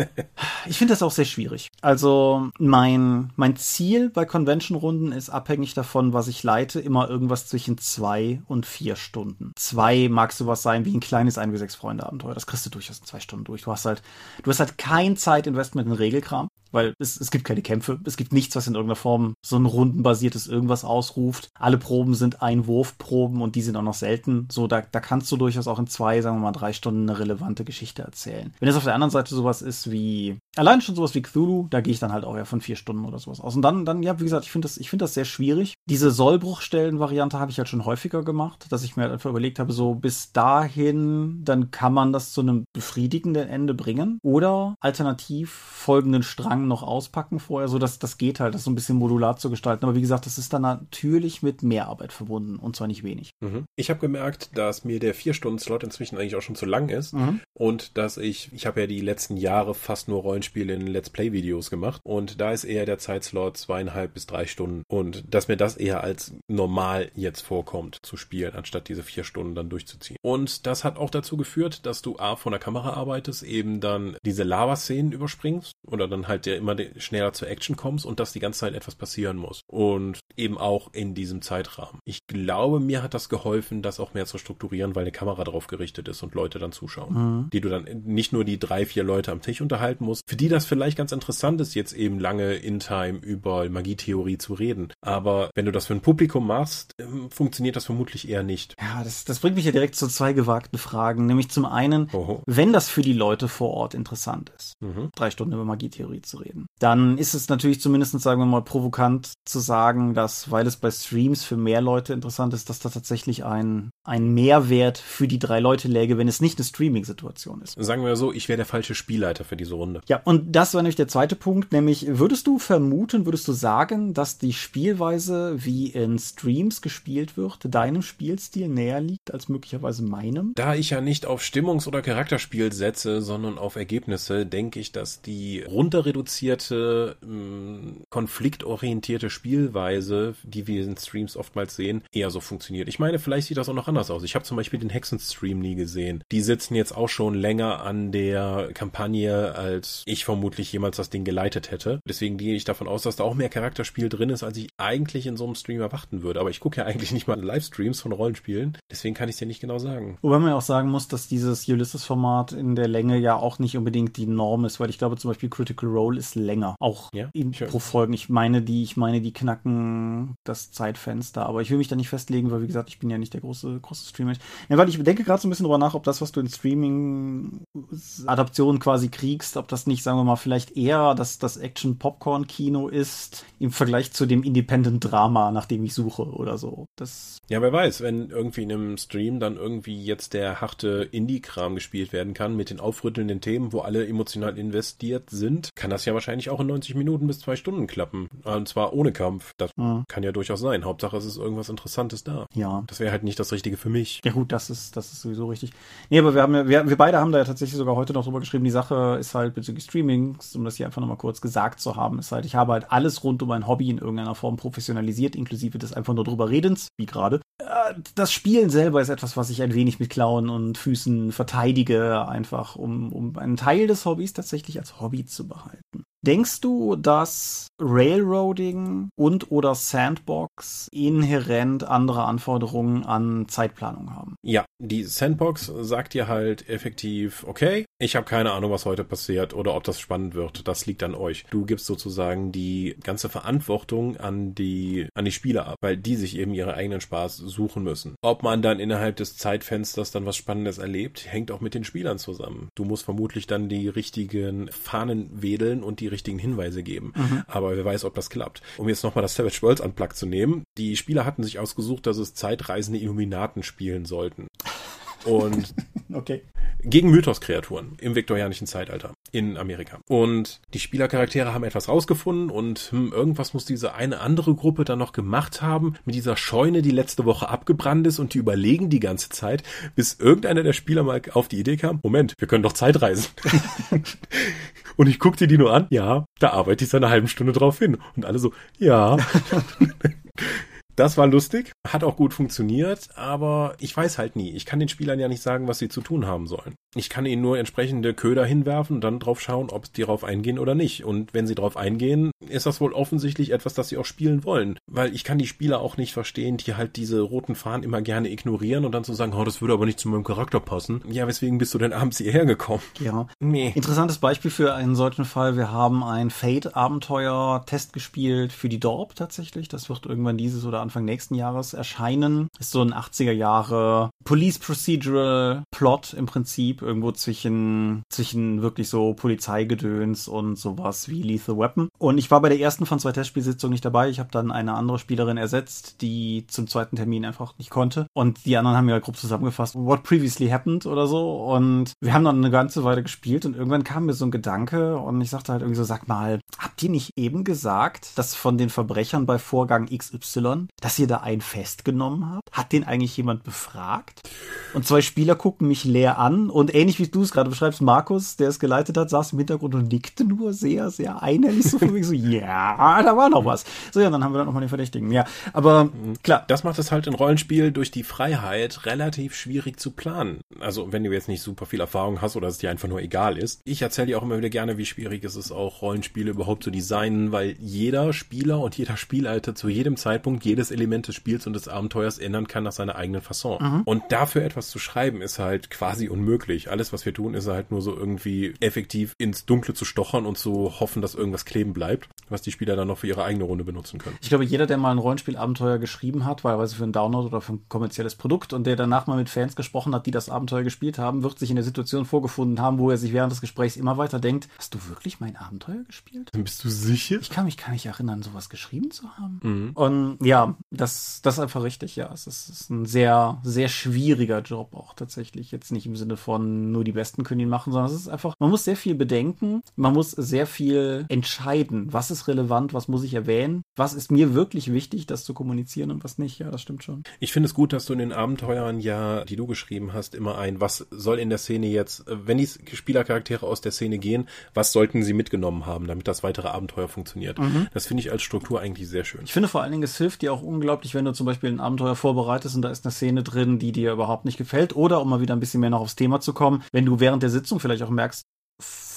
(laughs) ich finde das auch sehr schwierig. Also mein, mein Ziel bei Convention-Runden ist abhängig davon, was ich leite, immer irgendwas zwischen zwei und vier Stunden. Zwei mag sowas sein wie ein kleines 1 6 Freunde Abenteuer. Das kriegst du durchaus in zwei Stunden durch. Du hast halt, du hast halt kein Zeitinvestment in Regelkram weil es, es gibt keine Kämpfe, es gibt nichts, was in irgendeiner Form so ein rundenbasiertes irgendwas ausruft. Alle Proben sind Einwurfproben und die sind auch noch selten. So, da, da kannst du durchaus auch in zwei, sagen wir mal, drei Stunden eine relevante Geschichte erzählen. Wenn es auf der anderen Seite sowas ist wie, allein schon sowas wie Cthulhu, da gehe ich dann halt auch ja von vier Stunden oder sowas aus. Und dann, dann, ja, wie gesagt, ich finde das, ich finde das sehr schwierig. Diese Sollbruchstellen-Variante habe ich halt schon häufiger gemacht, dass ich mir halt einfach überlegt habe, so bis dahin, dann kann man das zu einem befriedigenden Ende bringen. Oder alternativ folgenden Strang noch auspacken vorher, so dass das geht halt, das so ein bisschen modular zu gestalten. Aber wie gesagt, das ist dann natürlich mit Mehrarbeit verbunden und zwar nicht wenig. Mhm. Ich habe gemerkt, dass mir der vier Stunden Slot inzwischen eigentlich auch schon zu lang ist mhm. und dass ich, ich habe ja die letzten Jahre fast nur Rollenspiele in Let's Play Videos gemacht und da ist eher der Zeitslot zweieinhalb bis drei Stunden und dass mir das eher als normal jetzt vorkommt zu spielen, anstatt diese vier Stunden dann durchzuziehen. Und das hat auch dazu geführt, dass du A von der Kamera arbeitest, eben dann diese Lava-Szenen überspringst oder dann halt der immer schneller zur Action kommst und dass die ganze Zeit etwas passieren muss. Und eben auch in diesem Zeitrahmen. Ich glaube, mir hat das geholfen, das auch mehr zu strukturieren, weil eine Kamera drauf gerichtet ist und Leute dann zuschauen. Mhm. Die du dann nicht nur die drei, vier Leute am Tisch unterhalten musst, für die das vielleicht ganz interessant ist, jetzt eben lange in Time über Magietheorie zu reden. Aber wenn du das für ein Publikum machst, ähm, funktioniert das vermutlich eher nicht. Ja, das, das bringt mich ja direkt zu zwei gewagten Fragen. Nämlich zum einen, Oho. wenn das für die Leute vor Ort interessant ist, mhm. drei Stunden über Magietheorie zu reden reden. Dann ist es natürlich zumindest, sagen wir mal, provokant zu sagen, dass, weil es bei Streams für mehr Leute interessant ist, dass da tatsächlich ein, ein Mehrwert für die drei Leute läge, wenn es nicht eine Streaming-Situation ist. Sagen wir so, ich wäre der falsche Spielleiter für diese Runde. Ja, und das war nämlich der zweite Punkt, nämlich würdest du vermuten, würdest du sagen, dass die Spielweise, wie in Streams gespielt wird, deinem Spielstil näher liegt als möglicherweise meinem? Da ich ja nicht auf Stimmungs- oder Charakterspiel setze, sondern auf Ergebnisse, denke ich, dass die runterreduzierte mm, konfliktorientierte Spielweise, die wir in Streams oftmals sehen, eher so funktioniert. Ich meine, vielleicht sieht das auch noch anders aus. Ich habe zum Beispiel den Hexen-Stream nie gesehen. Die sitzen jetzt auch schon länger an der Kampagne, als ich vermutlich jemals das Ding geleitet hätte. Deswegen gehe ich davon aus, dass da auch mehr Charakterspiel drin ist, als ich eigentlich in so einem Stream erwarten würde. Aber ich gucke ja eigentlich nicht mal Livestreams von Rollenspielen. Deswegen kann ich es dir nicht genau sagen. Wobei man ja auch sagen muss, dass dieses Ulysses-Format in der Länge ja auch nicht unbedingt die Norm ist, weil ich glaube zum Beispiel Critical Role ist ist länger. Auch ja? pro Folgen. Ich meine, die, ich meine, die knacken das Zeitfenster. Aber ich will mich da nicht festlegen, weil wie gesagt, ich bin ja nicht der große, große Streamer. Ja, weil ich denke gerade so ein bisschen drüber nach, ob das, was du in Streaming-Adaptionen quasi kriegst, ob das nicht, sagen wir mal, vielleicht eher das, das Action-Popcorn-Kino ist im Vergleich zu dem Independent-Drama, nach dem ich suche oder so. Das ja, wer weiß, wenn irgendwie in einem Stream dann irgendwie jetzt der harte Indie-Kram gespielt werden kann mit den aufrüttelnden Themen, wo alle emotional investiert sind, kann das ja wahrscheinlich auch in 90 Minuten bis zwei Stunden klappen. Und zwar ohne Kampf. Das mhm. kann ja durchaus sein. Hauptsache, es ist irgendwas Interessantes da. Ja. Das wäre halt nicht das Richtige für mich. Ja gut, das ist, das ist sowieso richtig. Nee, aber wir haben ja, wir, wir beide haben da ja tatsächlich sogar heute noch drüber geschrieben. Die Sache ist halt bezüglich Streamings, um das hier einfach nochmal kurz gesagt zu haben, ist halt, ich habe halt alles rund um mein Hobby in irgendeiner Form professionalisiert, inklusive des einfach nur drüber Redens, wie gerade. Äh, das Spielen selber ist etwas, was ich ein wenig mit Klauen und Füßen verteidige, einfach um, um einen Teil des Hobbys tatsächlich als Hobby zu behalten. Denkst du, dass Railroading und oder Sandbox inhärent andere Anforderungen an Zeitplanung haben? Ja, die Sandbox sagt dir halt effektiv, okay, ich habe keine Ahnung, was heute passiert oder ob das spannend wird. Das liegt an euch. Du gibst sozusagen die ganze Verantwortung an die an die Spieler ab, weil die sich eben ihre eigenen Spaß suchen müssen. Ob man dann innerhalb des Zeitfensters dann was Spannendes erlebt, hängt auch mit den Spielern zusammen. Du musst vermutlich dann die richtigen Fahnen wedeln und die richtigen Hinweise geben. Mhm. Aber wer weiß, ob das klappt. Um jetzt nochmal das Savage Worlds Unplugged zu nehmen. Die Spieler hatten sich ausgesucht, dass es zeitreisende Illuminaten spielen sollten. Und (laughs) okay. gegen Mythos-Kreaturen im viktorianischen Zeitalter in Amerika. Und die Spielercharaktere haben etwas rausgefunden und hm, irgendwas muss diese eine andere Gruppe dann noch gemacht haben mit dieser Scheune, die letzte Woche abgebrannt ist und die überlegen die ganze Zeit, bis irgendeiner der Spieler mal auf die Idee kam, Moment, wir können doch Zeitreisen. (laughs) und ich guckte die nur an, ja, da arbeite ich seit einer halben Stunde drauf hin. Und alle so, ja. (laughs) (laughs) Das war lustig, hat auch gut funktioniert, aber ich weiß halt nie. Ich kann den Spielern ja nicht sagen, was sie zu tun haben sollen. Ich kann ihnen nur entsprechende Köder hinwerfen und dann drauf schauen, ob die darauf eingehen oder nicht. Und wenn sie drauf eingehen, ist das wohl offensichtlich etwas, das sie auch spielen wollen. Weil ich kann die Spieler auch nicht verstehen, die halt diese roten Fahnen immer gerne ignorieren und dann zu sagen, oh, das würde aber nicht zu meinem Charakter passen. Ja, weswegen bist du denn abends hierher gekommen? Ja. Nee. Interessantes Beispiel für einen solchen Fall. Wir haben ein Fate-Abenteuer-Test gespielt für die Dorp tatsächlich. Das wird irgendwann dieses oder Anfang nächsten Jahres erscheinen. Ist so ein 80er Jahre Police Procedural Plot im Prinzip. Irgendwo zwischen, zwischen wirklich so Polizeigedöns und sowas wie Lethal Weapon. Und ich war bei der ersten von zwei Testspielsitzungen nicht dabei. Ich habe dann eine andere Spielerin ersetzt, die zum zweiten Termin einfach nicht konnte. Und die anderen haben halt grob zusammengefasst, what previously happened oder so. Und wir haben dann eine ganze Weile gespielt und irgendwann kam mir so ein Gedanke und ich sagte halt irgendwie so, sag mal, habt ihr nicht eben gesagt, dass von den Verbrechern bei Vorgang XY, dass ihr da einen festgenommen habt? Hat den eigentlich jemand befragt? Und zwei Spieler gucken mich leer an und ähnlich wie du es gerade beschreibst, Markus, der es geleitet hat, saß im Hintergrund und nickte nur sehr, sehr einhellig so für mich so, (laughs) ja, da war noch was. So, ja, dann haben wir dann nochmal den Verdächtigen. Ja, aber klar. Das macht es halt in Rollenspiel durch die Freiheit relativ schwierig zu planen. Also, wenn du jetzt nicht super viel Erfahrung hast oder es dir einfach nur egal ist. Ich erzähle dir auch immer wieder gerne, wie schwierig es ist, auch Rollenspiele überhaupt zu designen, weil jeder Spieler und jeder Spielalter zu jedem Zeitpunkt jedes Element des Spiels und des Abenteuers ändern kann nach seiner eigenen Fasson. Mhm. Und dafür etwas zu schreiben, ist halt quasi unmöglich. Alles, was wir tun, ist halt nur so irgendwie effektiv ins Dunkle zu stochern und zu hoffen, dass irgendwas kleben bleibt, was die Spieler dann noch für ihre eigene Runde benutzen können. Ich glaube, jeder, der mal ein Rollenspielabenteuer geschrieben hat, wahlweise für einen Download oder für ein kommerzielles Produkt und der danach mal mit Fans gesprochen hat, die das Abenteuer gespielt haben, wird sich in der Situation vorgefunden haben, wo er sich während des Gesprächs immer weiter denkt, hast du wirklich mein Abenteuer gespielt? Bist du sicher? Ich kann mich gar nicht erinnern, sowas geschrieben zu haben. Mhm. Und ja, das, das ist einfach richtig, ja. Es ist, ist ein sehr, sehr schwieriger Job auch tatsächlich. Jetzt nicht im Sinne von nur die Besten können ihn machen, sondern es ist einfach, man muss sehr viel bedenken, man muss sehr viel entscheiden, was ist relevant, was muss ich erwähnen, was ist mir wirklich wichtig, das zu kommunizieren und was nicht. Ja, das stimmt schon. Ich finde es gut, dass du in den Abenteuern ja, die du geschrieben hast, immer ein, was soll in der Szene jetzt, wenn die Spielercharaktere aus der Szene gehen, was sollten sie mitgenommen haben, damit das weitere Abenteuer funktioniert. Mhm. Das finde ich als Struktur eigentlich sehr schön. Ich finde vor allen Dingen, es hilft dir auch unglaublich, wenn du zum Beispiel ein Abenteuer vorbereitest und da ist eine Szene drin, die dir überhaupt nicht gefällt oder um mal wieder ein bisschen mehr noch aufs Thema zu kommen, wenn du während der Sitzung vielleicht auch merkst,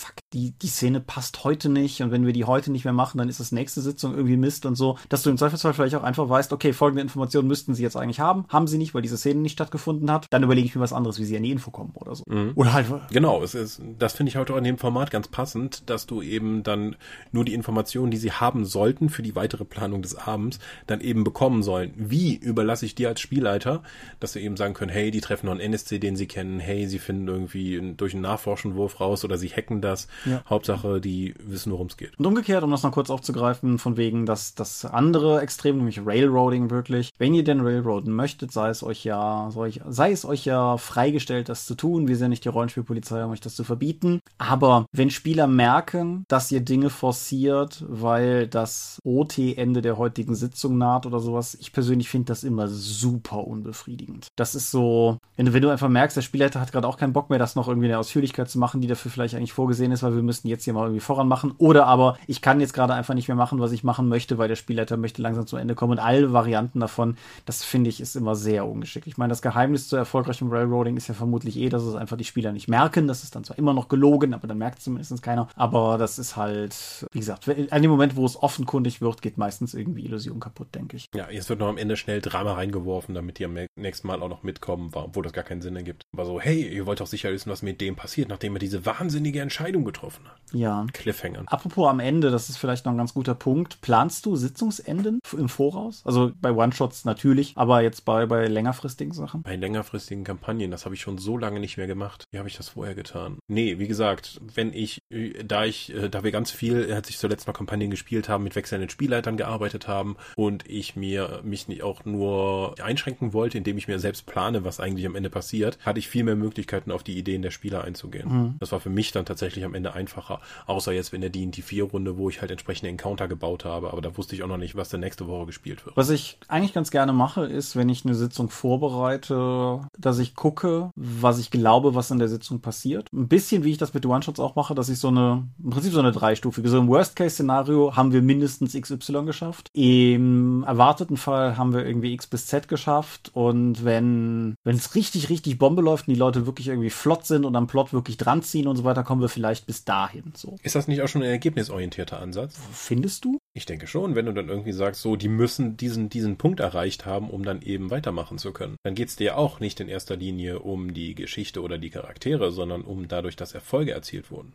fuck, die, die Szene passt heute nicht und wenn wir die heute nicht mehr machen, dann ist das nächste Sitzung irgendwie Mist und so, dass du im Zweifelsfall vielleicht auch einfach weißt, okay, folgende Informationen müssten sie jetzt eigentlich haben, haben sie nicht, weil diese Szene nicht stattgefunden hat, dann überlege ich mir was anderes, wie sie an die Info kommen oder so. Mhm. Oder halt. Genau, es ist, das finde ich heute auch in dem Format ganz passend, dass du eben dann nur die Informationen, die sie haben sollten für die weitere Planung des Abends, dann eben bekommen sollen. Wie überlasse ich dir als Spielleiter, dass sie eben sagen können, hey, die treffen noch einen NSC, den sie kennen, hey, sie finden irgendwie durch einen Nachforschenwurf raus oder sie hacken das das. Ja. Hauptsache, die wissen, worum es geht. Und umgekehrt, um das noch kurz aufzugreifen, von wegen, dass das andere Extrem, nämlich Railroading wirklich, wenn ihr denn Railroaden möchtet, sei es euch ja, sei es euch ja freigestellt, das zu tun. Wir sind nicht die Rollenspielpolizei, um euch das zu verbieten. Aber wenn Spieler merken, dass ihr Dinge forciert, weil das OT-Ende der heutigen Sitzung naht oder sowas, ich persönlich finde das immer super unbefriedigend. Das ist so, wenn du, wenn du einfach merkst, der Spielleiter hat gerade auch keinen Bock mehr, das noch irgendwie in der Ausführlichkeit zu machen, die dafür vielleicht eigentlich vorgesehen vorgesehen ist, weil wir müssen jetzt hier mal irgendwie voran machen. Oder aber ich kann jetzt gerade einfach nicht mehr machen, was ich machen möchte, weil der Spielleiter möchte langsam zum Ende kommen. Und alle Varianten davon, das finde ich, ist immer sehr ungeschickt. Ich meine, das Geheimnis zu erfolgreichem Railroading ist ja vermutlich eh, dass es einfach die Spieler nicht merken. Das ist dann zwar immer noch gelogen, aber dann merkt es zumindest keiner. Aber das ist halt, wie gesagt, an dem Moment, wo es offenkundig wird, geht meistens irgendwie Illusion kaputt, denke ich. Ja, jetzt wird noch am Ende schnell Drama reingeworfen, damit die am nächsten Mal auch noch mitkommen, obwohl das gar keinen Sinn ergibt. War so, hey, ihr wollt doch sicher wissen, was mit dem passiert, nachdem er diese wahnsinnige Entscheidung getroffen hat. Ja. Cliffhanger. Apropos am Ende, das ist vielleicht noch ein ganz guter Punkt. Planst du Sitzungsenden im Voraus? Also bei One-Shots natürlich, aber jetzt bei, bei längerfristigen Sachen? Bei längerfristigen Kampagnen, das habe ich schon so lange nicht mehr gemacht. Wie habe ich das vorher getan? Nee, wie gesagt, wenn ich, da ich, äh, da wir ganz viel, als ich zuletzt noch Kampagnen gespielt haben, mit wechselnden Spielleitern gearbeitet haben und ich mir mich nicht auch nur einschränken wollte, indem ich mir selbst plane, was eigentlich am Ende passiert, hatte ich viel mehr Möglichkeiten, auf die Ideen der Spieler einzugehen. Mhm. Das war für mich dann tatsächlich am Ende einfacher, außer jetzt in der D&D 4 Runde, wo ich halt entsprechende Encounter gebaut habe, aber da wusste ich auch noch nicht, was der nächste Woche gespielt wird. Was ich eigentlich ganz gerne mache, ist, wenn ich eine Sitzung vorbereite, dass ich gucke, was ich glaube, was in der Sitzung passiert. Ein bisschen wie ich das mit One-Shots auch mache, dass ich so eine, im Prinzip so eine dreistufige, so im Worst-Case-Szenario haben wir mindestens XY geschafft. Im erwarteten Fall haben wir irgendwie X bis Z geschafft und wenn, wenn es richtig, richtig Bombe läuft und die Leute wirklich irgendwie flott sind und am Plot wirklich dran ziehen und so weiter, kommen wir vielleicht bis dahin, so. Ist das nicht auch schon ein ergebnisorientierter Ansatz? Findest du? Ich denke schon, wenn du dann irgendwie sagst, so, die müssen diesen, diesen Punkt erreicht haben, um dann eben weitermachen zu können. Dann geht es dir auch nicht in erster Linie um die Geschichte oder die Charaktere, sondern um dadurch, dass Erfolge erzielt wurden.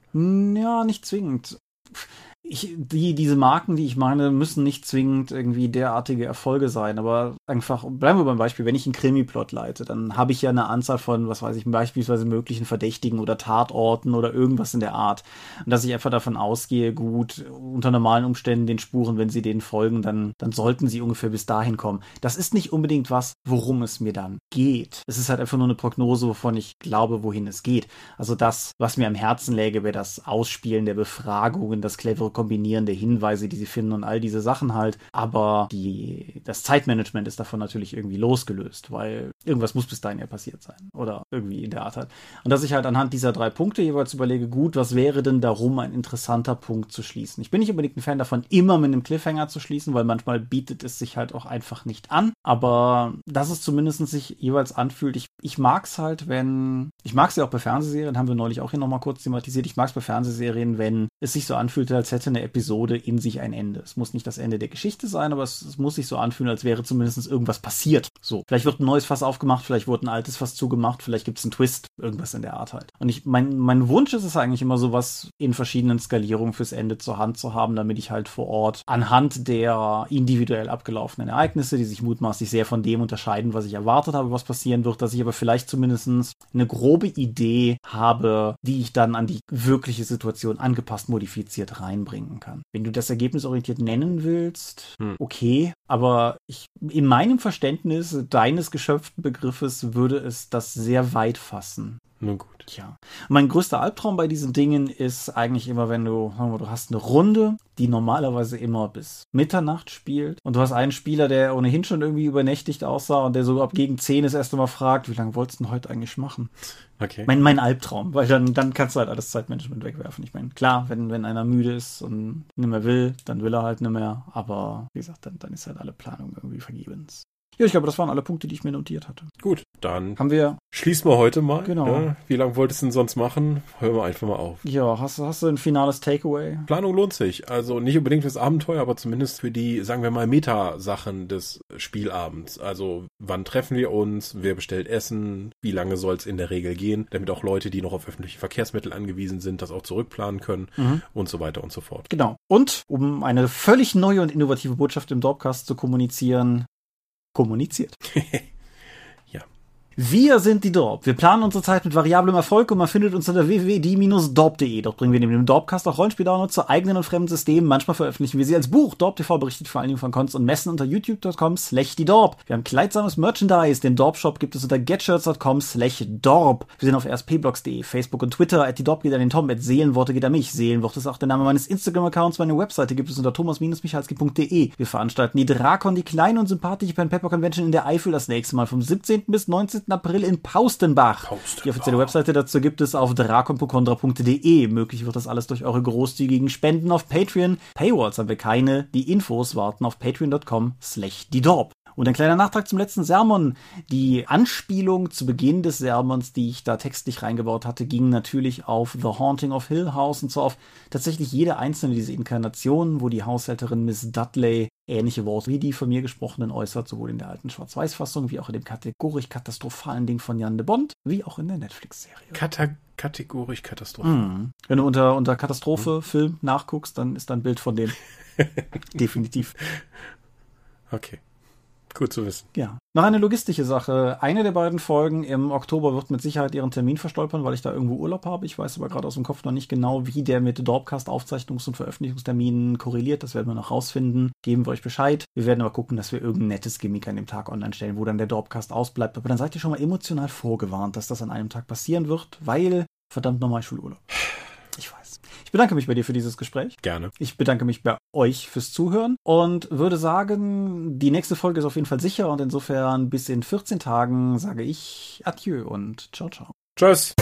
Ja, nicht zwingend ich, die, diese Marken, die ich meine, müssen nicht zwingend irgendwie derartige Erfolge sein, aber einfach, bleiben wir beim Beispiel, wenn ich einen Krimi-Plot leite, dann habe ich ja eine Anzahl von, was weiß ich, beispielsweise möglichen Verdächtigen oder Tatorten oder irgendwas in der Art. Und dass ich einfach davon ausgehe, gut, unter normalen Umständen den Spuren, wenn sie denen folgen, dann, dann sollten sie ungefähr bis dahin kommen. Das ist nicht unbedingt was, worum es mir dann geht. Es ist halt einfach nur eine Prognose, wovon ich glaube, wohin es geht. Also das, was mir am Herzen läge, wäre das Ausspielen der Befragungen, das clevere Kombinieren der Hinweise, die sie finden und all diese Sachen halt. Aber die, das Zeitmanagement ist davon natürlich irgendwie losgelöst, weil irgendwas muss bis dahin ja passiert sein. Oder irgendwie in der Art halt. Und dass ich halt anhand dieser drei Punkte jeweils überlege, gut, was wäre denn darum ein interessanter Punkt zu schließen? Ich bin nicht unbedingt ein Fan davon, immer mit einem Cliffhanger zu schließen, weil manchmal bietet es sich halt auch einfach nicht an. Aber dass es zumindest sich jeweils anfühlt, ich, ich mag es halt, wenn, ich mag es ja auch bei Fernsehserien, haben wir neulich auch hier nochmal kurz thematisiert, ich mag es bei Fernsehserien, wenn es sich so anfühlt, als hätte eine Episode in sich ein Ende. Es muss nicht das Ende der Geschichte sein, aber es, es muss sich so anfühlen, als wäre zumindest irgendwas passiert. So. Vielleicht wird ein neues Fass aufgemacht, vielleicht wurde ein altes Fass zugemacht, vielleicht gibt es einen Twist, irgendwas in der Art halt. Und ich, mein, mein Wunsch ist es eigentlich immer sowas in verschiedenen Skalierungen fürs Ende zur Hand zu haben, damit ich halt vor Ort anhand der individuell abgelaufenen Ereignisse, die sich mutmaßlich sehr von dem unterscheiden, was ich erwartet habe, was passieren wird, dass ich aber vielleicht zumindest eine grobe Idee habe, die ich dann an die wirkliche Situation angepasst modifiziert reinbringe bringen kann. Wenn du das ergebnisorientiert nennen willst, hm. okay, aber ich, in meinem Verständnis deines geschöpften Begriffes würde es das sehr weit fassen. Nun gut. Ja. Mein größter Albtraum bei diesen Dingen ist eigentlich immer, wenn du, du hast eine Runde, die normalerweise immer bis Mitternacht spielt und du hast einen Spieler, der ohnehin schon irgendwie übernächtigt aussah und der so ab gegen 10 das erste Mal fragt, wie lange wolltest du denn heute eigentlich machen? Okay. Mein, mein Albtraum, weil dann, dann kannst du halt alles Zeitmanagement wegwerfen. Ich meine, klar, wenn, wenn einer müde ist und nicht mehr will, dann will er halt nicht mehr, aber wie gesagt, dann, dann ist halt alle Planung irgendwie vergebens. Ja, ich glaube, das waren alle Punkte, die ich mir notiert hatte. Gut, dann haben wir. Schließen wir heute mal. Genau. Ja, wie lange wolltest du denn sonst machen? Hören wir einfach mal auf. Ja, hast, hast du ein finales Takeaway? Planung lohnt sich. Also nicht unbedingt fürs Abenteuer, aber zumindest für die, sagen wir mal, Meta-Sachen des Spielabends. Also wann treffen wir uns? Wer bestellt Essen? Wie lange soll es in der Regel gehen? Damit auch Leute, die noch auf öffentliche Verkehrsmittel angewiesen sind, das auch zurückplanen können mhm. und so weiter und so fort. Genau. Und um eine völlig neue und innovative Botschaft im Dorpcast zu kommunizieren, kommuniziert. (laughs) Wir sind die Dorp. Wir planen unsere Zeit mit variablem Erfolg und man findet uns unter www.die-dorp.de. Dort bringen wir neben dem Dorpcast auch Rollenspieldownloads zu eigenen und fremden Systemen. Manchmal veröffentlichen wir sie als Buch. Dorp TV berichtet vor allen Dingen von Cons und Messen unter youtube.com slash die Dorp. Wir haben kleidsames Merchandise. Den Dorp Shop gibt es unter getshirts.com slash Dorp. Wir sind auf rspblogs.de, Facebook und Twitter. At die Dorp geht an den Tom. At Seelenworte geht an mich. Seelenworte ist auch der Name meines Instagram-Accounts. Meine Webseite gibt es unter thomas-michalski.de. Wir veranstalten die Drakon, die kleine und sympathische Pen Pepper Convention in der Eifel das nächste Mal vom 17. bis 19 14. April in Paustenbach. Paustenbach. Die offizielle Webseite dazu gibt es auf drakonpokondra.de. Möglich wird das alles durch eure großzügigen Spenden auf Patreon. Paywalls haben wir keine. Die Infos warten auf patreon.com slash die Dorp. Und ein kleiner Nachtrag zum letzten Sermon. Die Anspielung zu Beginn des Sermons, die ich da textlich reingebaut hatte, ging natürlich auf The Haunting of Hill House und zwar auf tatsächlich jede einzelne dieser Inkarnationen, wo die Haushälterin Miss Dudley ähnliche Worte wie die von mir gesprochenen äußert, sowohl in der alten Schwarz-Weiß-Fassung wie auch in dem kategorisch katastrophalen Ding von Jan de Bond, wie auch in der Netflix-Serie. Kata kategorisch katastrophal. Mm. Wenn du unter, unter Katastrophe mm. Film nachguckst, dann ist da ein Bild von dem. (laughs) Definitiv. Okay. Gut zu wissen. Ja. Noch eine logistische Sache. Eine der beiden Folgen im Oktober wird mit Sicherheit ihren Termin verstolpern, weil ich da irgendwo Urlaub habe. Ich weiß aber gerade aus dem Kopf noch nicht genau, wie der mit Dorpcast-Aufzeichnungs- und Veröffentlichungsterminen korreliert. Das werden wir noch rausfinden. Geben wir euch Bescheid. Wir werden aber gucken, dass wir irgendein nettes Gimmick an dem Tag online stellen, wo dann der Dorpcast ausbleibt. Aber dann seid ihr schon mal emotional vorgewarnt, dass das an einem Tag passieren wird, weil verdammt nochmal Schulurlaub. Ich bedanke mich bei dir für dieses Gespräch. Gerne. Ich bedanke mich bei euch fürs Zuhören und würde sagen, die nächste Folge ist auf jeden Fall sicher und insofern bis in 14 Tagen sage ich Adieu und ciao, ciao. Tschüss.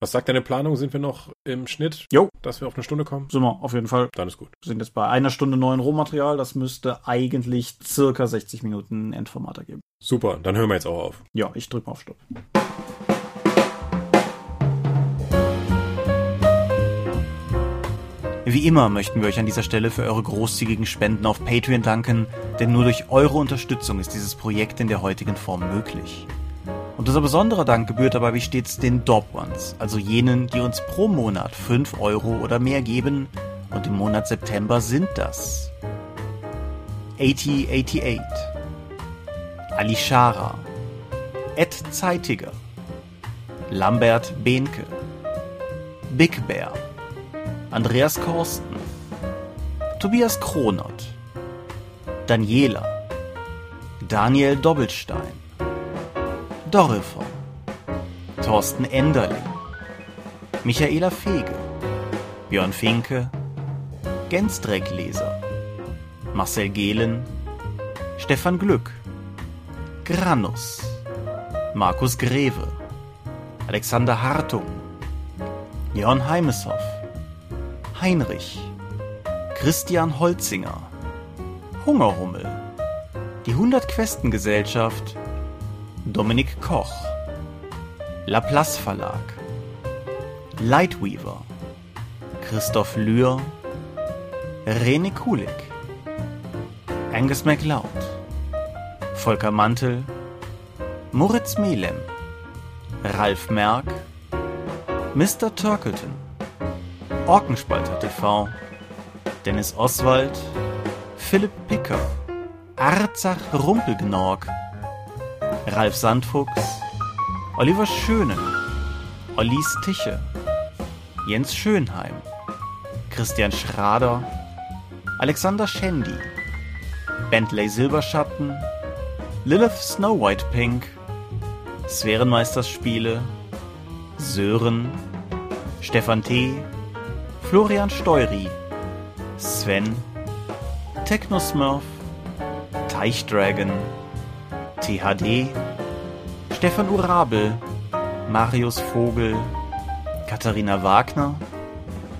Was sagt deine Planung? Sind wir noch im Schnitt? Jo. Dass wir auf eine Stunde kommen? Sind wir, auf jeden Fall. Dann ist gut. Wir sind jetzt bei einer Stunde neuen Rohmaterial. Das müsste eigentlich circa 60 Minuten Endformat ergeben. Super, dann hören wir jetzt auch auf. Ja, ich drücke mal auf Stopp. Wie immer möchten wir euch an dieser Stelle für eure großzügigen Spenden auf Patreon danken, denn nur durch eure Unterstützung ist dieses Projekt in der heutigen Form möglich. Und unser besonderer Dank gebührt dabei wie stets den Dob Ones, also jenen, die uns pro Monat 5 Euro oder mehr geben. Und im Monat September sind das 8088, Alishara, Ed Zeitiger, Lambert Behnke, Big Bear, Andreas Korsten, Tobias Kronert, Daniela, Daniel Doppelstein, Dorifer, Thorsten Enderling, Michaela Fege, Björn Finke, Gensdreckleser, Marcel Gehlen, Stefan Glück, Granus, Markus Greve, Alexander Hartung, Jörn Heimeshoff, Heinrich, Christian Holzinger, Hungerhummel, die 100 Questen Gesellschaft Dominik Koch, Laplace Verlag, Lightweaver, Christoph Lühr, Rene Kulik, Angus MacLeod, Volker Mantel, Moritz Melem, Ralf Merck, Mr. Turkleton, Orkenspalter TV, Dennis Oswald, Philipp Picker, Arzach Rumpelgnorg, Ralf Sandfuchs, Oliver Schönen, Ollis Tiche, Jens Schönheim, Christian Schrader, Alexander Schendi, Bentley Silberschatten, Lilith Snow White Pink, Sphärenmeisterspiele, Sören, Stefan T., Florian Steury, Sven, Technosmurf, Teichdragon, THD, Stefan Urabel, Marius Vogel, Katharina Wagner,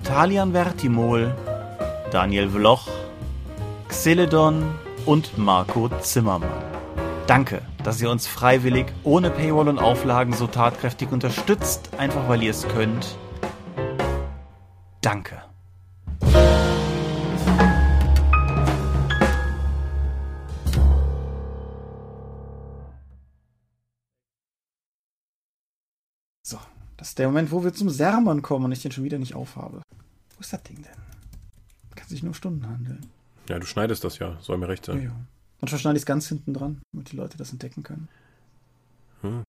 Talian Vertimol, Daniel Vloch, Xeledon und Marco Zimmermann. Danke, dass ihr uns freiwillig, ohne Paywall und Auflagen so tatkräftig unterstützt, einfach weil ihr es könnt. Danke. Das ist der Moment, wo wir zum Sermon kommen und ich den schon wieder nicht aufhabe. Wo ist das Ding denn? Kann sich nur Stunden handeln. Ja, du schneidest das ja, soll mir recht sein. Ja, ja. Manchmal schneide ich es ganz hinten dran, damit die Leute das entdecken können. Hm.